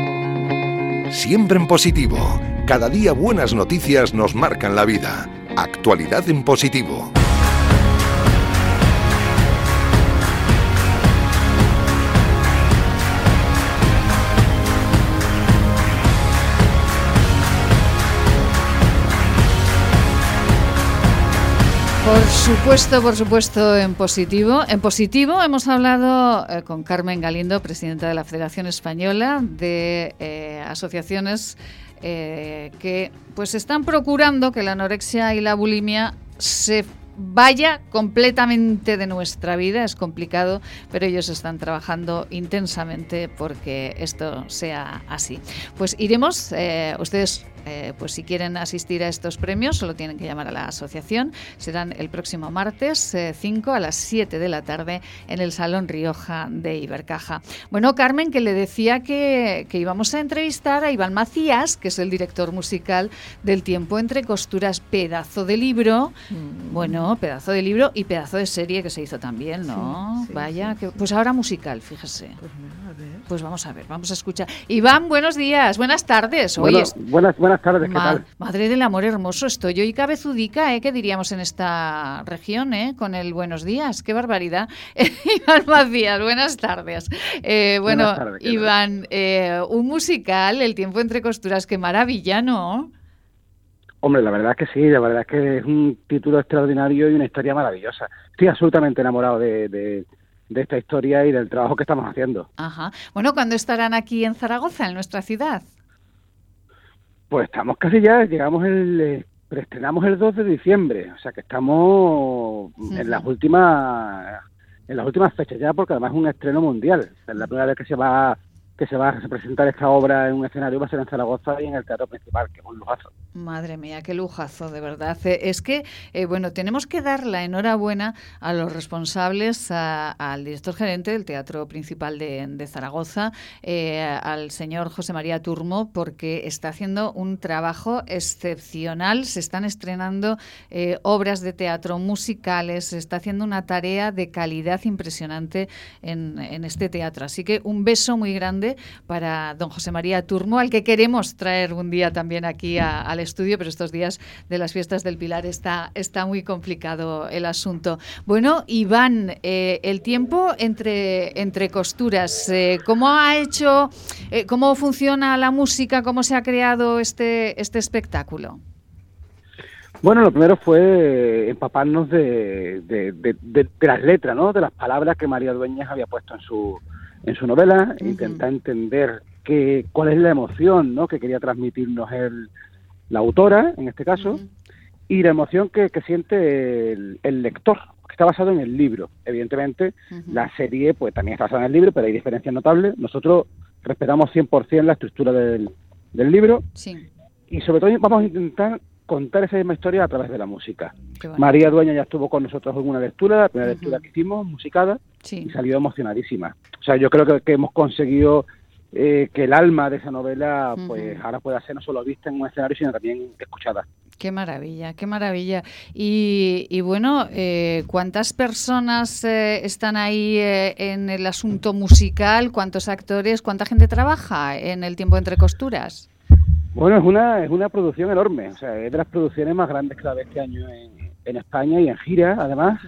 Siempre en positivo. Cada día buenas noticias nos marcan la vida. Actualidad en positivo. Por supuesto, por supuesto, en positivo. En positivo hemos hablado eh, con Carmen Galindo, presidenta de la Federación Española de eh, Asociaciones eh, que pues están procurando que la anorexia y la bulimia se vaya completamente de nuestra vida. Es complicado, pero ellos están trabajando intensamente porque esto sea así. Pues iremos, ustedes eh, pues si quieren asistir a estos premios, solo tienen que llamar a la asociación. Serán el próximo martes 5 eh, a las 7 de la tarde en el Salón Rioja de Ibercaja. Bueno, Carmen, que le decía que, íbamos a entrevistar a Iván Macías, que es el director musical del Tiempo entre Costuras, pedazo de libro. Mm. Bueno, pedazo de libro y pedazo de serie que se hizo también, ¿no? Vaya, Que, pues ahora musical, fíjese. Pues, pues, vamos a ver, vamos a escuchar. Iván, buenos días, buenas tardes. buenas, buenas buenas tardes, ¿qué tal? Madre del amor hermoso, estoy yo y cabezudica, ¿eh? ¿Qué diríamos en esta región, eh? Con el buenos días, qué barbaridad. <laughs> Iván Macías, buenas tardes. Eh, bueno, Iván, eh, un musical, El tiempo entre costuras, qué maravilla, ¿no? Hombre, la verdad es que sí, la verdad es que es un título extraordinario y una historia maravillosa. Estoy absolutamente enamorado de, de, de esta historia y del trabajo que estamos haciendo. Ajá. Bueno, ¿cuándo estarán aquí en Zaragoza, en nuestra ciudad? Pues estamos casi ya, llegamos el, eh, preestrenamos el 2 de diciembre, o sea que estamos en las últimas en las últimas fechas ya, porque además es un estreno mundial. Es la primera vez que se va que se va a presentar esta obra en un escenario va a ser en Zaragoza y en el teatro principal, que es un lujazo. Madre mía, qué lujazo, de verdad. Eh, es que, eh, bueno, tenemos que dar la enhorabuena a los responsables, al director gerente del Teatro Principal de, Zaragoza, eh, al señor José María Turmo, porque está haciendo un trabajo excepcional. Se están estrenando obras de teatro musicales, se está haciendo una tarea de calidad impresionante en, este teatro. Así que un beso muy grande para don José María Turmo, al que queremos traer un día también aquí al estudio, pero estos días de las fiestas del Pilar está, está muy complicado el asunto. Bueno, Iván, eh, el tiempo entre, entre costuras, eh, ¿cómo ha hecho, eh, cómo funciona la música, cómo se ha creado este, este espectáculo? Bueno, lo primero fue empaparnos de, de, de, las letras, ¿no? De las palabras que María Dueñas había puesto en su, en su novela, intenta entender que, cuál es la emoción ¿no? que quería transmitirnos el, la autora, en este caso, y la emoción que, siente el, lector, que está basado en el libro. Evidentemente, la serie pues también está basada en el libro, pero hay diferencias notables. Nosotros respetamos 100% la estructura del, del libro y sobre todo vamos a intentar contar esa misma historia a través de la música. María Dueña ya estuvo con nosotros en una lectura, la primera lectura que hicimos, musicada, y salió emocionadísima. O sea, yo creo que, hemos conseguido eh, que el alma de esa novela, pues ahora pueda ser no solo vista en un escenario, sino también escuchada. Qué maravilla, qué maravilla. Y, bueno, eh, ¿cuántas personas eh, están ahí en el asunto musical? ¿Cuántos actores? ¿Cuánta gente trabaja en el tiempo entre costuras? Bueno, es una, es una producción enorme, o sea, es de las producciones más grandes que la de este año en, en España y en gira, además.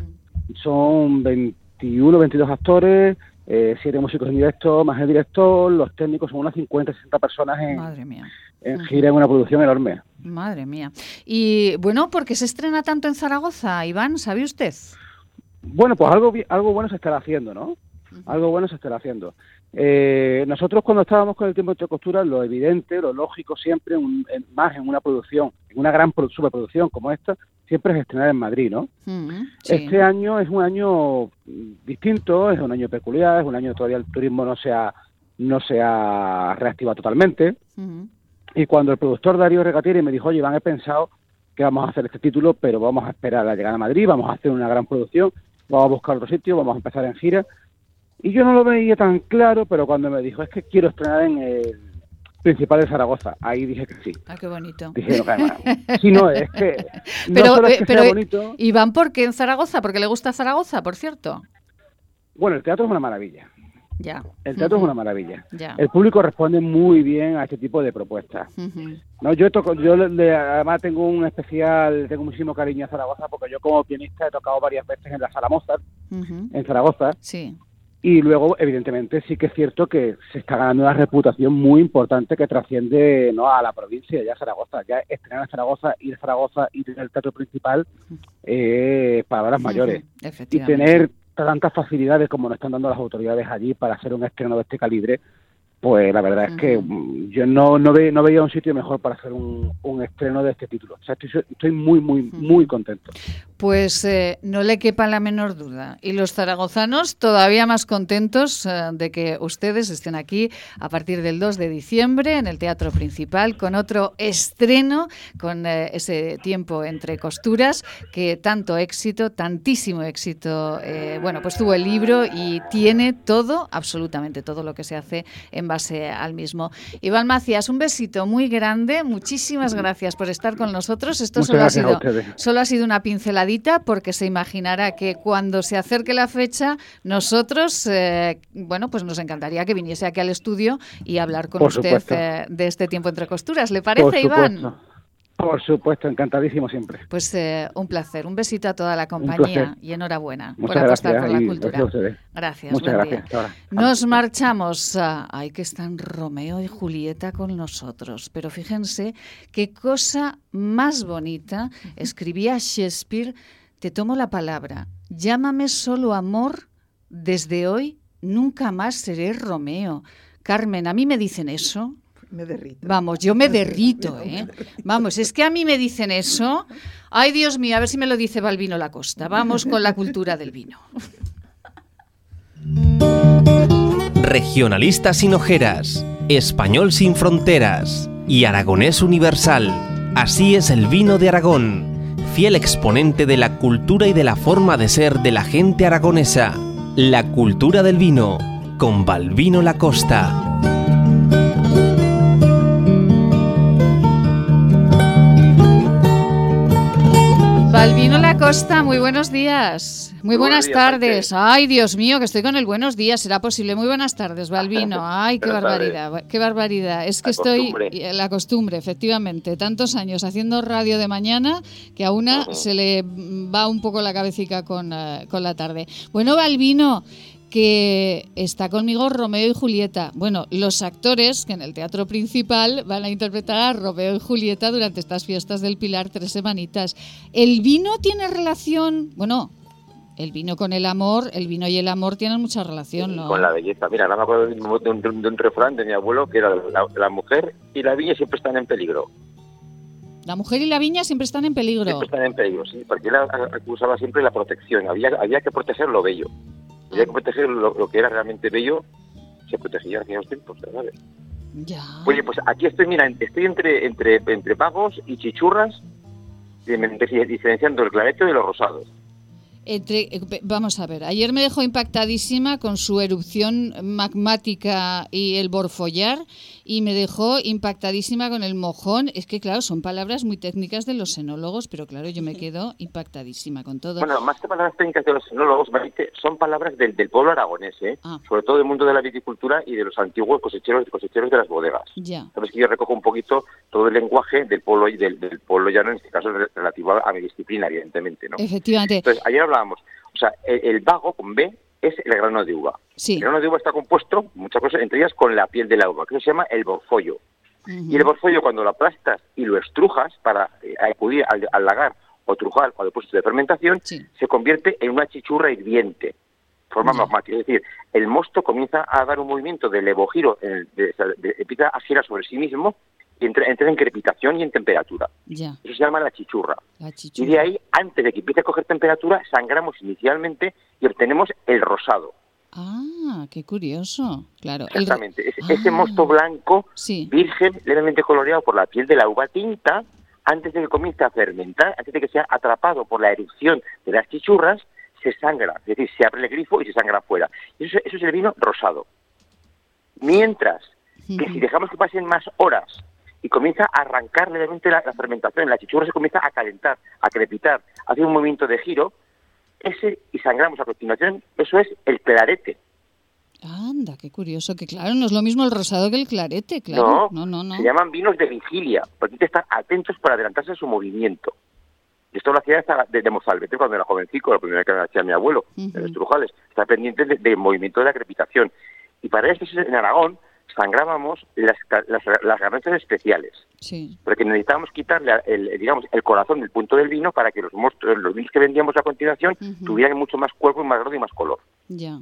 Son 21, 22 actores, eh, siete músicos en directo, más el director, los técnicos, son unas 50, 60 personas en, en gira, en una producción enorme. Madre mía. Y bueno, ¿por qué se estrena tanto en Zaragoza, Iván? ¿Sabe usted? Bueno, pues algo, algo bueno se estará haciendo, ¿no? Algo bueno se estará haciendo. Eh, nosotros cuando estábamos con el tiempo de costura, lo evidente, lo lógico siempre, más en una producción, en una gran superproducción como esta, siempre es estrenar en Madrid, ¿no? Este año es un año distinto, es un año peculiar, es un año todavía el turismo no se ha, no se ha reactivado totalmente. Y cuando el productor Darío Regatieri me dijo, oye, Iván, he pensado que vamos a hacer este título, pero vamos a esperar a la llegada a Madrid, vamos a hacer una gran producción, vamos a buscar otro sitio, vamos a empezar en gira. Y yo no lo veía tan claro, pero cuando me dijo, es que quiero estrenar en el principal de Zaragoza, ahí dije que sí. Ah, qué bonito. Dije, no, sí, no, es que... <laughs> pero, no es que sea bonito, Iván, ¿por qué en Zaragoza? ¿Porque le gusta Zaragoza, por cierto? Bueno, el teatro es una maravilla. Ya. El teatro es una maravilla. El público responde muy bien a este tipo de propuestas. No, yo toco, yo además tengo un especial, tengo muchísimo cariño a Zaragoza porque yo como pianista he tocado varias veces en la sala Mozart en Zaragoza. Sí. Y luego, evidentemente, sí que es cierto que se está ganando una reputación muy importante que trasciende no a la provincia, ya a Zaragoza. Ya estrenar en Zaragoza, ir a Zaragoza y tener el teatro principal, eh, palabras mayores. Y tener tantas facilidades como nos están dando las autoridades allí para hacer un estreno de este calibre, pues la verdad es que mm, yo no, no, ve, no veía un sitio mejor para hacer un, estreno de este título. O sea, estoy, muy, muy, muy contento. Pues eh, no le quepa la menor duda. Y los zaragozanos todavía más contentos eh, de que ustedes estén aquí a partir del 2 de diciembre en el Teatro Principal con otro estreno, con eh, ese tiempo entre costuras, que tanto éxito, tantísimo éxito, bueno, pues tuvo el libro y tiene todo, absolutamente todo lo que se hace en al mismo. Iván Macías, un besito muy grande, muchísimas gracias por estar con nosotros. Esto solo ha, sido, solo ha sido una pinceladita porque se imaginará que cuando se acerque la fecha, nosotros, eh, bueno, pues nos encantaría que viniese aquí al estudio y hablar con usted eh, de este tiempo entre costuras. ¿Le parece, Iván? Por supuesto, encantadísimo siempre. Pues eh, un placer, un besito a toda la compañía y enhorabuena por apostar por la cultura. Gracias, Muchas gracias. Nos marchamos. ay, que están Romeo y Julieta con nosotros. Pero fíjense qué cosa más bonita escribía Shakespeare. Te tomo la palabra. Llámame solo amor. Desde hoy nunca más seré Romeo. Carmen, a mí me dicen eso me derrito. Vamos, yo me derrito, ¿eh? Vamos, es que a mí me dicen eso. Ay, Dios mío, a ver si me lo dice Balbino Lacosta. Vamos con la cultura del vino. Regionalista sin ojeras, español sin fronteras y aragonés universal. Así es el vino de Aragón, fiel exponente de la cultura y de la forma de ser de la gente aragonesa. La cultura del vino, con Balbino Lacosta. Balbino Lacosta, muy buenos días. Muy, buenas tardes. Ay, Dios mío, que estoy con el buenos días. ¿Será posible? Muy buenas tardes, <laughs> Balbino. Ay, qué barbaridad, qué barbaridad. Es que estoy la costumbre, efectivamente. Tantos años haciendo radio de mañana que a una se le va un poco la cabecita con, eh, con la tarde. Bueno, Balbino, que está conmigo Romeo y Julieta. Bueno, los actores que en el teatro principal van a interpretar a Romeo y Julieta durante estas fiestas del Pilar tres semanitas. ¿El vino tiene relación? Bueno, el vino con el amor, el vino y el amor tienen mucha relación, ¿no? Con la belleza. Mira, no me acuerdo de un, de un, refrán de mi abuelo que era la, mujer y la viña siempre están en peligro. La mujer y la viña siempre están en peligro. Siempre están en peligro, sí, porque él acusaba siempre la protección. Había, había que proteger lo bello había que proteger lo, que era realmente bello, se protegía en aquellos tiempos, ¿sabes? Ya. Oye, pues aquí estoy, mira, estoy entre, entre, entre pagos y chichurras, diferenciando el clareto de los rosados. Entre, eh, vamos a ver, ayer me dejó impactadísima con su erupción magmática y el borfollar y me dejó impactadísima con el mojón. Es que, claro, son palabras muy técnicas de los enólogos, pero claro, yo me quedo <laughs> impactadísima con todo. Bueno, más que palabras técnicas de los enólogos, son palabras del, pueblo aragonés, ¿eh? Ah. sobre todo del mundo de la viticultura y de los antiguos cosecheros, cosecheros de las bodegas. Ya. Sabes que yo recojo un poquito todo el lenguaje del pueblo, del, del pueblo llano, en este caso relativo a mi disciplina, evidentemente. ¿no? Efectivamente. Entonces, ayer hablábamos, o sea, el, vago con B es el grano de uva. Sí. El grano de uva está compuesto, muchas cosas, entre ellas con la piel de la uva, que se llama el borfollo. Y el borfollo cuando lo aplastas y lo estrujas para eh, acudir al, lagar o trujar o depósito de fermentación, se convierte en una chichurra hirviente, forma magmática. Es decir, el mosto comienza a dar un movimiento de levogiro, de, empieza a girar sobre sí mismo y entra, en crepitación y en temperatura. Eso se llama la chichurra. Y de ahí, antes de que empiece a coger temperatura, sangramos inicialmente y obtenemos el rosado. Ah, qué curioso, claro. Exactamente, ese, ah. mosto blanco, virgen, levemente coloreado por la piel de la uva tinta, antes de que comience a fermentar, antes de que sea atrapado por la erupción de las chichurras, se sangra, es decir, se abre el grifo y se sangra afuera. Eso, eso es el vino rosado. Mientras que si dejamos que pasen más horas y comienza a arrancar levemente la, fermentación, la chichurra se comienza a calentar, a crepitar, hace un movimiento de giro, ese y sangramos a continuación, eso es el clarete. Anda, qué curioso, que claro, no es lo mismo el rosado que el clarete, claro. No, no, no. Se llaman vinos de vigilia, porque hay que estar atentos para adelantarse a su movimiento. Y esto lo hacía hasta de, de Mozalbete cuando era jovencico, la primera que hacía mi abuelo, en los Trujales. Está pendiente del movimiento de la crepitación. Y para esto, en Aragón, sangrábamos las, las, las especiales. Sí. Porque necesitábamos quitarle el, digamos, el corazón del punto del vino para que los, los vinos que vendíamos a continuación tuvieran mucho más cuerpo, más grado y más color. Ya.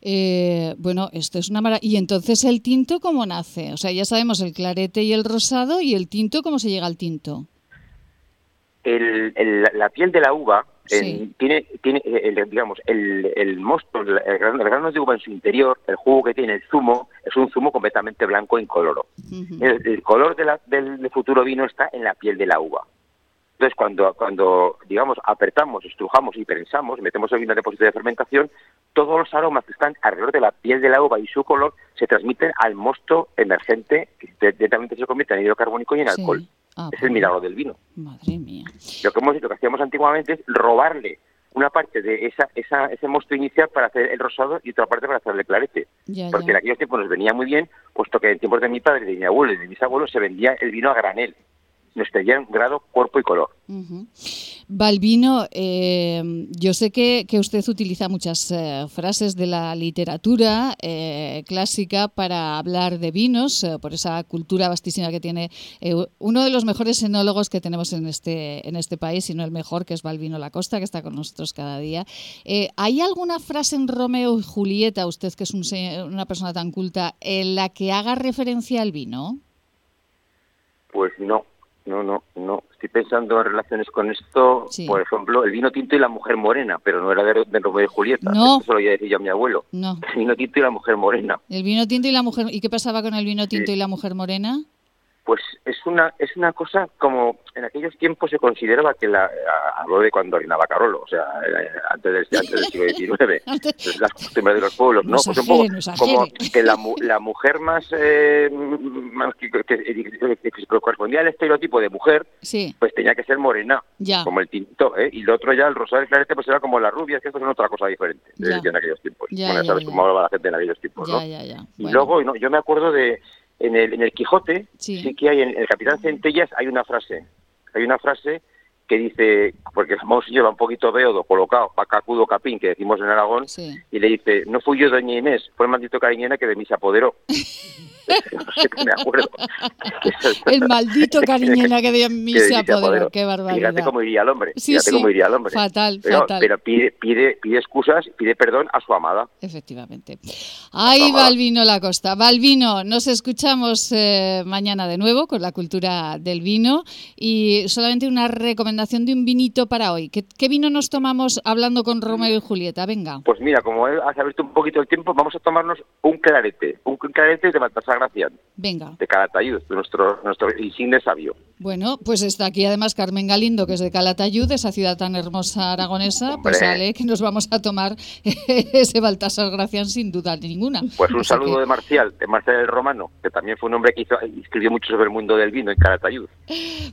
Eh, bueno, esto es una maravilla. ¿Y entonces el tinto cómo nace? O sea, ya sabemos el clarete y el rosado, ¿y el tinto cómo se llega al tinto? el, la piel de la uva tiene, tiene el, digamos, el, el mosto, el, grano, de uva en su interior, el jugo que tiene, el zumo, es un zumo completamente blanco e incoloro. el, color de la, del futuro vino está en la piel de la uva. Entonces, cuando, cuando digamos, apretamos, estrujamos y prensamos, metemos el vino en depósito de fermentación, todos los aromas que están alrededor de la piel de la uva y su color se transmiten al mosto emergente, que directamente se convierte en hidrocarbónico y en alcohol. Ah, es el milagro del vino. Madre mía. Lo que hemos lo que hacíamos antiguamente es robarle una parte de esa, esa, ese mosto inicial para hacer el rosado y otra parte para hacerle clarete. Porque en aquellos tiempos nos venía muy bien, puesto que en tiempos de mi padre, de mi abuelo y de mis abuelos se vendía el vino a granel nos pedían grado, cuerpo y color. Balbino, eh, yo sé que, usted utiliza muchas eh, frases de la literatura eh, clásica para hablar de vinos, por esa cultura vastísima que tiene uno de los mejores enólogos que tenemos en este, en este país, y no el mejor, que es Balbino Lacosta, que está con nosotros cada día. ¿Hay alguna frase en Romeo y Julieta, usted que es una persona tan culta, en la que haga referencia al vino? Pues no, no, no, no. Estoy pensando en relaciones con esto. Por ejemplo, el vino tinto y la mujer morena, pero no era de, de Romeo y Julieta. No. Eso lo había decir yo a mi abuelo. No. El vino tinto y la mujer morena. El vino tinto y la mujer. ¿Y qué pasaba con el vino tinto y la mujer morena? Pues es una es una cosa como en aquellos tiempos se consideraba que la habló de cuando orinaba Carolo, o sea, eh, antes del, antes del siglo <laughs> XIX, las costumbres de los pueblos, ¿no? Pues un poco como que la, la mujer más, eh, más que, que, correspondía al estereotipo de mujer, pues tenía que ser morena, como el tinto, ¿eh? y el otro ya, el rosado clarete, pues era como la rubia, que esto es otra cosa diferente en aquellos tiempos. Ya, sabes cómo hablaba la gente en aquellos tiempos, ¿no? Y luego, no, yo me acuerdo de en el, en el Quijote sí. que hay, en el Capitán Centellas hay una frase, hay una frase que dice, porque vamos lleva un poquito beodo, colocado, pacacudo capín, que decimos en Aragón, y le dice, no fui yo doña Inés, fue el maldito cariñena que de mí se apoderó. <laughs> <laughs> me acuerdo. el maldito <laughs> cariñena que de mí se apoderó. Qué barbaridad. Fíjate cómo iría el hombre. fíjate cómo iría el hombre. Fatal, pero, fatal. Pero pide, pide, pide excusas, pide perdón a su amada. Efectivamente. Ay, Balvino La Costa. Balvino, nos escuchamos eh, mañana de nuevo con la cultura del vino y solamente una recomendación de un vinito para hoy. ¿Qué, qué vino nos tomamos hablando con Romeo y Julieta? Venga. Pues mira, como has abierto un poquito el tiempo, vamos a tomarnos un clarete. Un clarete de Baltasar Gracián. Venga. De Calatayud, nuestro, nuestro insigne sabio. Bueno, pues está aquí además Carmen Galindo, que es de Calatayud, esa ciudad tan hermosa aragonesa. Pues sale que nos vamos a tomar <laughs> ese Baltasar Gracián sin duda ninguna. Pues un saludo de Marcial, de Marcial el Romano, que también fue un hombre que hizo, escribió mucho sobre el mundo del vino en Calatayud.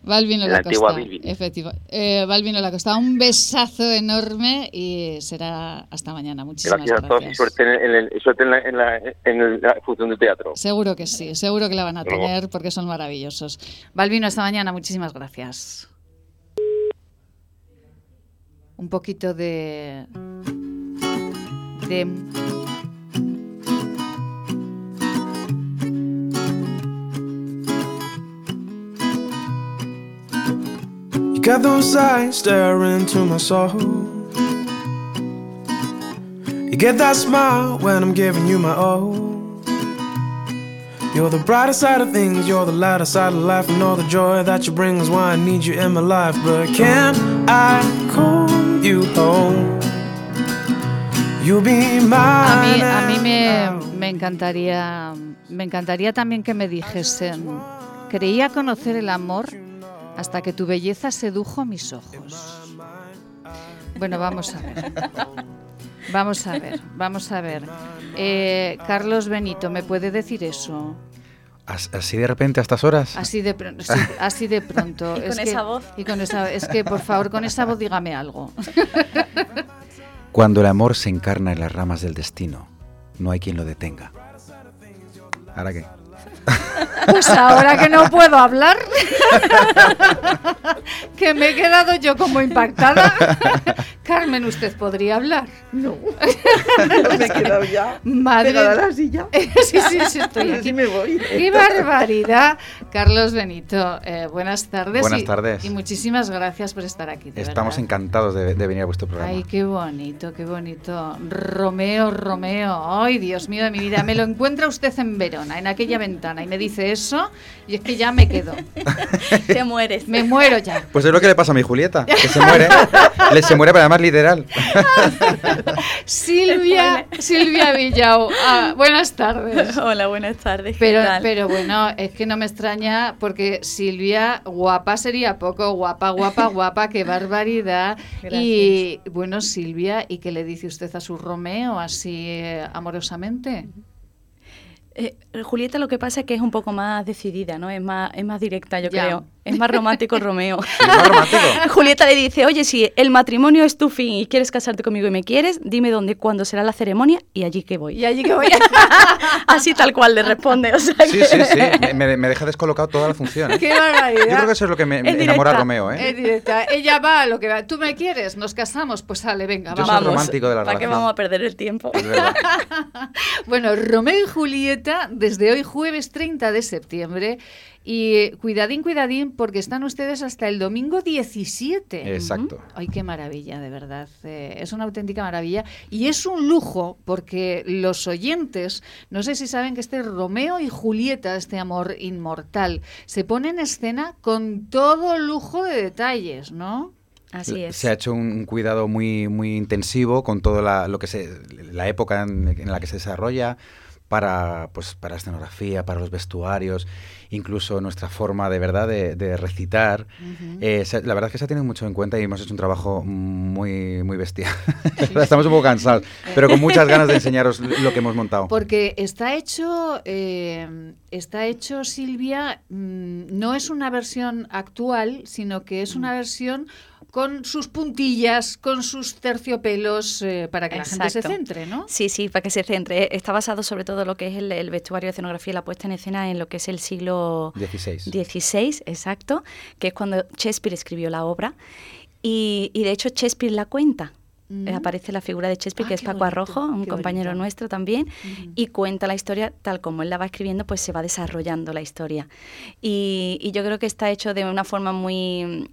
Valvino la, Costa. Efectivo. Eh, Valvino la Costa, un besazo enorme y será hasta mañana. Muchísimas gracias. Gracias a todos y suerte en, el, suerte en, la, en, la, en la función de teatro. Seguro que sí, seguro que la van a tener porque son maravillosos. Balvino, esta mañana, muchísimas gracias. Un poquito de... de... You got those eyes staring into my soul. You get that smile when I'm giving you my all. You're the brighter side of things, you're the lighter side of life, and all the joy that you bring is why I need you in my life. But can I call you home? You'll be mine. A mí, a mí me, me encantaría, me encantaría también que me dijesen, creía conocer el amor hasta que tu belleza sedujo mis ojos. Bueno, vamos a ver. Vamos a ver, vamos a ver. Eh, Carlos Benito, ¿me puede decir eso? Así de repente a estas horas. Así de, sí, así de pronto. <laughs> y con esa voz. Y con esa, es que por favor con esa voz dígame algo. <laughs> Cuando el amor se encarna en las ramas del destino, no hay quien lo detenga. ¿Ahora qué? Pues ahora que no puedo hablar, <laughs> que me he quedado yo como impactada. <laughs> Carmen, ¿usted podría hablar? No. <laughs> me he quedado ya. Madre. Pegada a la silla. sí, sí, sí, estoy aquí. me voy. ¡Qué barbaridad! Carlos Benito, eh, buenas tardes. Buenas y, tardes. Y muchísimas gracias por estar aquí. de Estamos verdad. encantados de, de venir a vuestro programa. Ay, qué bonito, qué bonito. Romeo, Romeo. Ay, Dios mío de mi vida. Me lo encuentra usted en Verona, en aquella ventana, y me dice eso, y es que ya me quedo. <laughs> Te mueres. Me muero ya. Pues es lo que le pasa a mi Julieta, que se muere. <laughs> le se muere, pero además literal. <laughs> Silvia, Silvia Villao. Ah, buenas tardes. Hola, buenas tardes. ¿qué Pero, pero bueno, es que no me extraña porque Silvia, guapa sería poco, guapa, guapa, guapa, qué barbaridad. Y bueno, Silvia, ¿y qué le dice usted a su Romeo así eh, amorosamente? Eh, Julieta lo que pasa es que es un poco más decidida, ¿no? Es más, es más directa, yo Ya. creo. Es más romántico Romeo. <laughs> más romántico. <laughs> Julieta le dice, oye, si el matrimonio es tu fin y quieres casarte conmigo y me quieres, dime dónde, cuándo será la ceremonia y allí que voy. Y allí que voy. <laughs> Así tal cual le responde. O sea Sí, que- sí, sí. Me- Me, me deja descolocado toda la función. ¿eh? ¡Qué barbaridad! Yo creo que eso es lo que me, me Es enamora a Romeo. ¿eh? Es directa. Ella va a lo que va. ¿Tú me quieres? ¿Nos casamos? Pues sale, venga, Yo vamos. soy romántico de la ¿Para qué vamos a perder el tiempo? Es verdad. Bueno, Romeo y Julieta, desde hoy jueves 30 de septiembre. Y cuidadín, cuidadín, porque están ustedes hasta el domingo 17. Exacto. Ay, qué maravilla, de verdad. Eh, es una auténtica maravilla. Y es un lujo, porque los oyentes, no sé si saben que este Romeo y Julieta, este amor inmortal, se pone en escena con todo lujo de detalles, ¿no? Así es. Se ha hecho un, cuidado muy, muy intensivo con todo la, lo que se, la época en, en la que se desarrolla para, pues, para escenografía, para los vestuarios, incluso nuestra forma de verdad de, de recitar. Eh, se- la verdad es que se ha tenido mucho en cuenta y hemos hecho un trabajo muy, muy bestial. <laughs> Estamos un poco cansados, pero con muchas ganas de enseñaros lo que hemos montado. Porque está hecho, eh, está hecho, Silvia, mm, no es una versión actual, sino que es una versión con sus puntillas, con sus terciopelos, eh, para que la gente se centre, ¿no? Sí, sí, para que se centre. Está basado sobre todo en lo que es el, el vestuario, la escenografía y la puesta en escena en lo que es el siglo 16. XVI, exacto, que es cuando Shakespeare escribió la obra. Y, y de hecho Shakespeare la cuenta. Mm. Eh, Aparece la figura de Shakespeare, Ah, que es Paco bonito, Arrojo, un compañero bonito. nuestro también, y cuenta la historia tal como él la va escribiendo, pues se va desarrollando la historia. Y, y yo creo que está hecho de una forma muy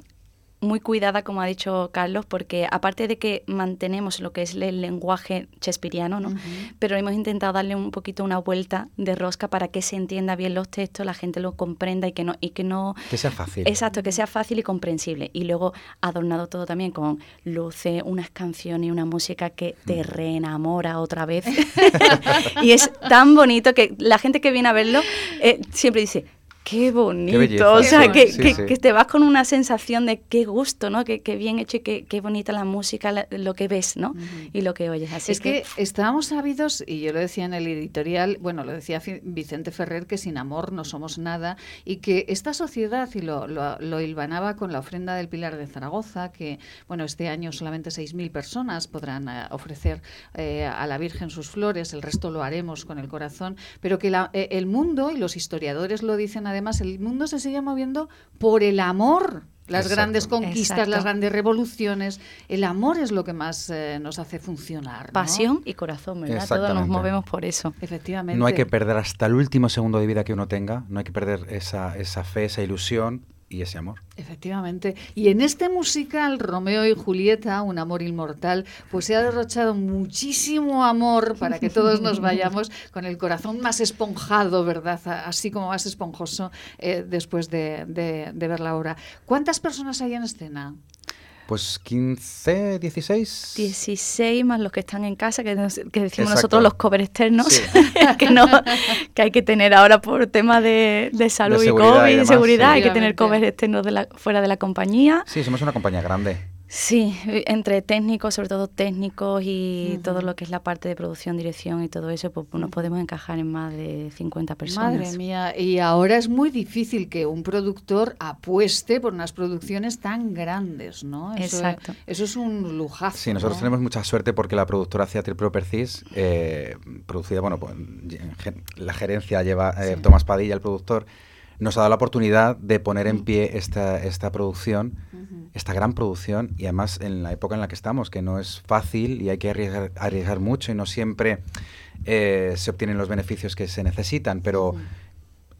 muy cuidada, como ha dicho Carlos, porque aparte de que mantenemos lo que es el lenguaje shakespeariano, ¿no? pero hemos intentado darle un poquito una vuelta de rosca para que se entienda bien los textos, la gente lo comprenda y que no y que no Que sea fácil. Exacto, que sea fácil y comprensible. Y luego adornado todo también con luces, unas canciones y una música que te reenamora otra vez. <laughs> <laughs> y es tan bonito que la gente que viene a verlo eh, siempre dice, qué bonito. belleza. o sea, Qué que, que- Sí, que te vas con una sensación de qué gusto, ¿no? Qué, qué bien hecho y qué, qué bonita la música, la- lo que ves, ¿no? Y lo que oyes. Así es que, estábamos ávidos, y yo lo decía en el editorial, bueno, lo decía Vicente Ferrer, que sin amor no somos nada, y que esta sociedad, y lo, lo, lo hilvanaba con la ofrenda del Pilar de Zaragoza, que, bueno, este año solamente 6.000 personas podrán eh, ofrecer eh, a la Virgen sus flores, el resto lo haremos con el corazón, pero que la- eh, el mundo, y los historiadores lo dicen además, el mundo se sigue moviendo por el amor. Las Exacto. grandes conquistas, Exacto. las grandes revoluciones. El amor es lo que más eh, nos hace funcionar. ¿no? Pasión y corazón, ¿verdad? Todos nos movemos por eso. Efectivamente. No hay que perder hasta el último segundo de vida que uno tenga, no hay que perder esa, esa fe, esa ilusión y ese amor. Efectivamente. Y en este musical, Romeo y Julieta, un amor inmortal, pues se ha derrochado muchísimo amor para que todos nos vayamos con el corazón más esponjado, ¿verdad? Así como más esponjoso eh, después de, de- de ver la obra. ¿Cuántas personas hay en escena? Pues 15, 16. 16 más los que están en casa, que, decimos nosotros los cover externos, <laughs> que, no, que hay que tener ahora por tema de, salud y COVID y, seguridad, hay que tener covers externos de la, fuera de la compañía. Sí, somos una compañía grande. Sí, entre técnicos, sobre todo técnicos y todo lo que es la parte de producción, dirección y todo eso, pues nos podemos encajar en más de 50 personas. Madre mía, y ahora es muy difícil que un productor apueste por unas producciones tan grandes, ¿no? Exacto. Eso es un lujazo. Sí, nosotros tenemos mucha suerte porque la productora Theatre Properties, eh, producida, bueno, pues, la gerencia lleva eh, Tomás Padilla, el productor, nos ha dado la oportunidad de poner en pie esta, esta producción, esta gran producción, y además en la época en la que estamos, que no es fácil y hay que arriesgar, arriesgar mucho y no siempre eh, se obtienen los beneficios que se necesitan, pero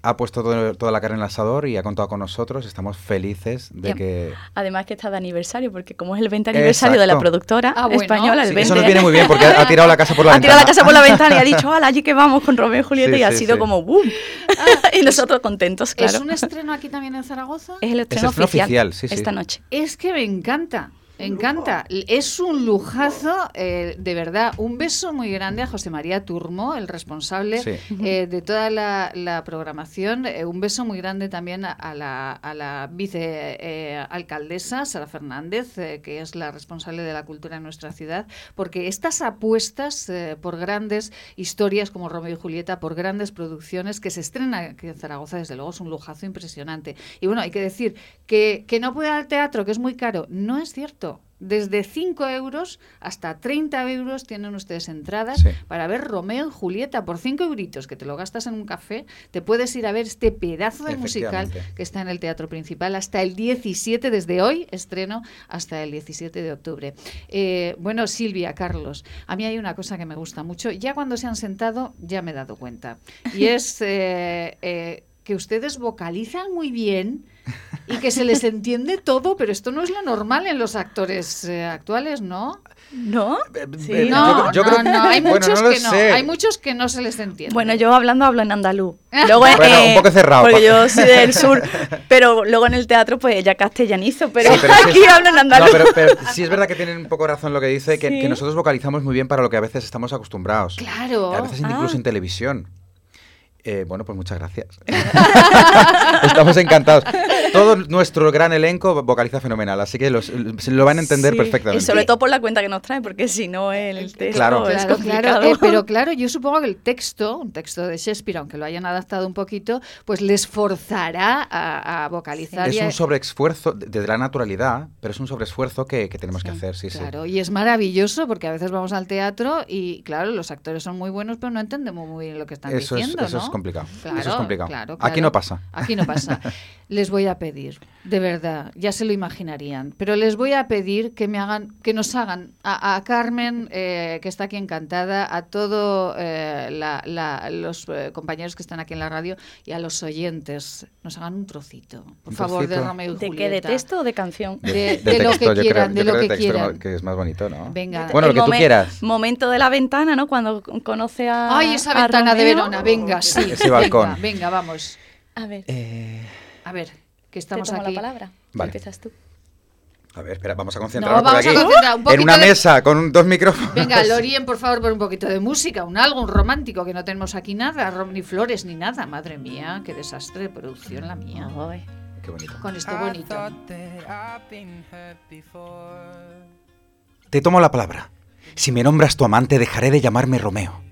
ha puesto toda la carne en el asador y ha contado con nosotros. Estamos felices de que... Además que está de aniversario, porque como es el 20 aniversario de la productora ah, española, el 20... Eso nos viene muy bien, porque ha, tirado la casa por la ventana. <laughs> Ha tirado la casa por la ventana y ha <laughs> dicho, hala, allí que vamos con Romeo y Julieta, y ha sido como ¡boom! <laughs> y nosotros contentos, claro. ¿Es un estreno aquí también en Zaragoza? Es el estreno, oficial, esta noche. Es que me encanta encanta. Es un lujazo, eh, de verdad. Un beso muy grande a José María Turmo, el responsable eh, de toda la, programación. Eh, un beso muy grande también a, la, a la vicealcaldesa, Sara Fernández, que es la responsable de la cultura en nuestra ciudad, porque estas apuestas por grandes historias como Romeo y Julieta, por grandes producciones que se estrenan aquí en Zaragoza, desde luego es un lujazo impresionante. Y bueno, hay que decir que, que no puede al teatro, que es muy caro. No es cierto. Desde 5 euros hasta 30 euros tienen ustedes entradas para ver Romeo y Julieta por 5 euritos que te lo gastas en un café. Te puedes ir a ver este pedazo de musical que está en el Teatro Principal hasta el 17, desde hoy estreno hasta el 17 de octubre. Eh, bueno, Silvia, Carlos, a mí hay una cosa que me gusta mucho. Ya cuando se han sentado ya me he dado cuenta. Y es <laughs> eh, eh, que ustedes vocalizan muy bien y que se les entiende todo, pero esto no es lo normal en los actores eh, actuales, ¿no? ¿No? Eh, eh, no, yo, creo... no, hay muchos que no, hay muchos que no se les entiende. Bueno, yo hablando hablo en andaluz. <laughs> Luego, un poco cerrado. Porque yo soy del <laughs> sur, pero luego en el teatro pues ya castellanizo, pero, <laughs> aquí hablo en andaluz. No, pero, sí es verdad que tienen un poco razón lo que dice, que, que, nosotros vocalizamos muy bien para lo que a veces estamos acostumbrados. Claro. a veces incluso ah. en televisión. Eh, bueno, pues muchas gracias. <laughs> Estamos encantados. Todo nuestro gran elenco vocaliza fenomenal, así que se lo van a entender perfectamente. Y sobre todo por la cuenta que nos trae, porque si no el texto claro. es claro, eh, pero claro, yo supongo que el texto, un texto de Shakespeare, aunque lo hayan adaptado un poquito, pues les forzará a, vocalizar. Es un sobreesfuerzo de, la naturalidad, pero es un sobreesfuerzo que, que tenemos que hacer, sí, claro, y es maravilloso porque a veces vamos al teatro y, claro, los actores son muy buenos, pero no entendemos muy bien lo que están diciendo, eso ¿no? Complicado. Eso es complicado. Aquí no pasa. Aquí no pasa. <laughs> les voy a pedir, de verdad, ya se lo imaginarían, pero les voy a pedir que me hagan, que nos hagan a, Carmen, eh, que está aquí encantada, a todos eh, los eh, compañeros que están aquí en la radio y a los oyentes, nos hagan un trocito, por favor, de Romeo y ¿De qué? ¿De texto o de canción? De, lo que quieran, de lo que quieran. Que es más bonito, ¿no? Venga. Bueno, lo que tú quieras. Momento de la ventana, ¿no? Cuando conoce a. Ay, esa ventana de Verona, venga, sí. Ese balcón. Venga, vamos. A ver. A ver, que estamos aquí. la palabra. Vale. Empiezas tú. A ver, espera, vamos a concentrarnos por aquí. Un en una mesa con dos micrófonos. Venga, Lorien, por favor, por un poquito de música, un algo, un romántico, que no tenemos aquí nada, ni flores ni nada. Madre mía, qué desastre de producción la mía. Qué bonito. Con esto bonito. Te tomo la palabra. Si me nombras tu amante, dejaré de llamarme Romeo.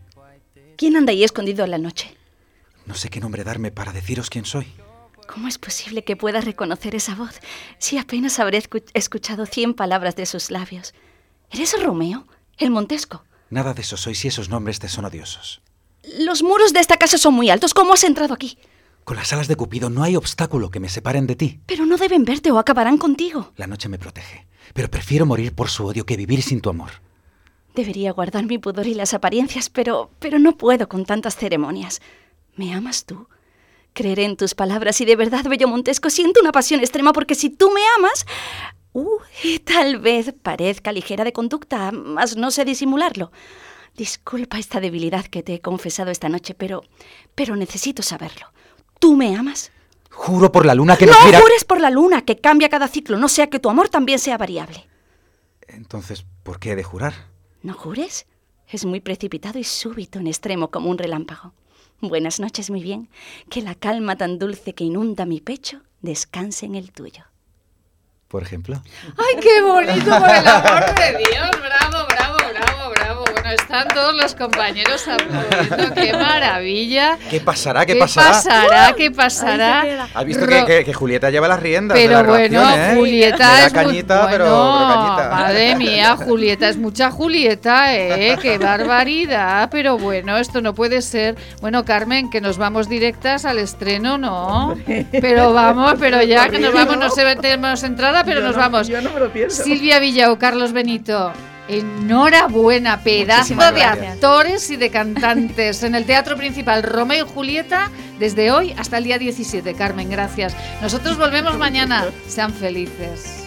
¿Quién anda ahí escondido en la noche? No sé qué nombre darme para deciros quién soy. ¿Cómo es posible que pueda reconocer esa voz si apenas habré escuchado cien palabras de sus labios? ¿Eres Romeo? ¿El Montesco? Nada de eso soy si esos nombres te son odiosos. Los muros de esta casa son muy altos. ¿Cómo has entrado aquí? Con las alas de Cupido no hay obstáculo que me separen de ti. Pero no deben verte o acabarán contigo. La noche me protege, pero prefiero morir por su odio que vivir sin tu amor. Debería guardar mi pudor y las apariencias, pero pero no puedo con tantas ceremonias. ¿Me amas tú? Creeré en tus palabras y de verdad, Bello Montesco, siento una pasión extrema porque si tú me amas... Uh, tal vez parezca ligera de conducta, mas no sé disimularlo. Disculpa esta debilidad que te he confesado esta noche, pero... pero necesito saberlo. ¿Tú me amas? Juro por la luna que no no jures por la luna, que cambia cada ciclo, no sea que tu amor también sea variable. Entonces, ¿por qué he de jurar? ¿No jures? Es muy precipitado y súbito en extremo como un relámpago. Buenas noches, muy bien. Que la calma tan dulce que inunda mi pecho descanse en el tuyo. Por ejemplo. ¡Ay, qué bonito, por el amor de Dios! Bueno, están todos los compañeros aplaudiendo. <laughs> ¡Qué maravilla! ¿Qué pasará? ¿Qué, ¿Qué pasará? pasará? ¿Qué pasará? ¿Has visto Ro- que, que- que Julieta lleva las riendas? de Pero la bueno, ¿eh? Julieta da es muy- cañita, pero, bueno, pero cañita. Madre mía, Julieta es mucha Julieta, ¿eh? ¡Qué <laughs> barbaridad! Pero bueno, esto no puede ser. Bueno, Carmen, que nos vamos directas al estreno, ¿no? Pero vamos, pero ya que nos vamos, no sé, tenemos entrada, pero Yo nos no- vamos. yo no me lo pienso. Silvia Villau, Carlos Benito. Enhorabuena, pedazo Muchísimas de gracias. actores y de cantantes en el Teatro Principal Romeo y Julieta desde hoy hasta el día 17. Carmen, gracias. Nosotros volvemos mañana. Sean felices.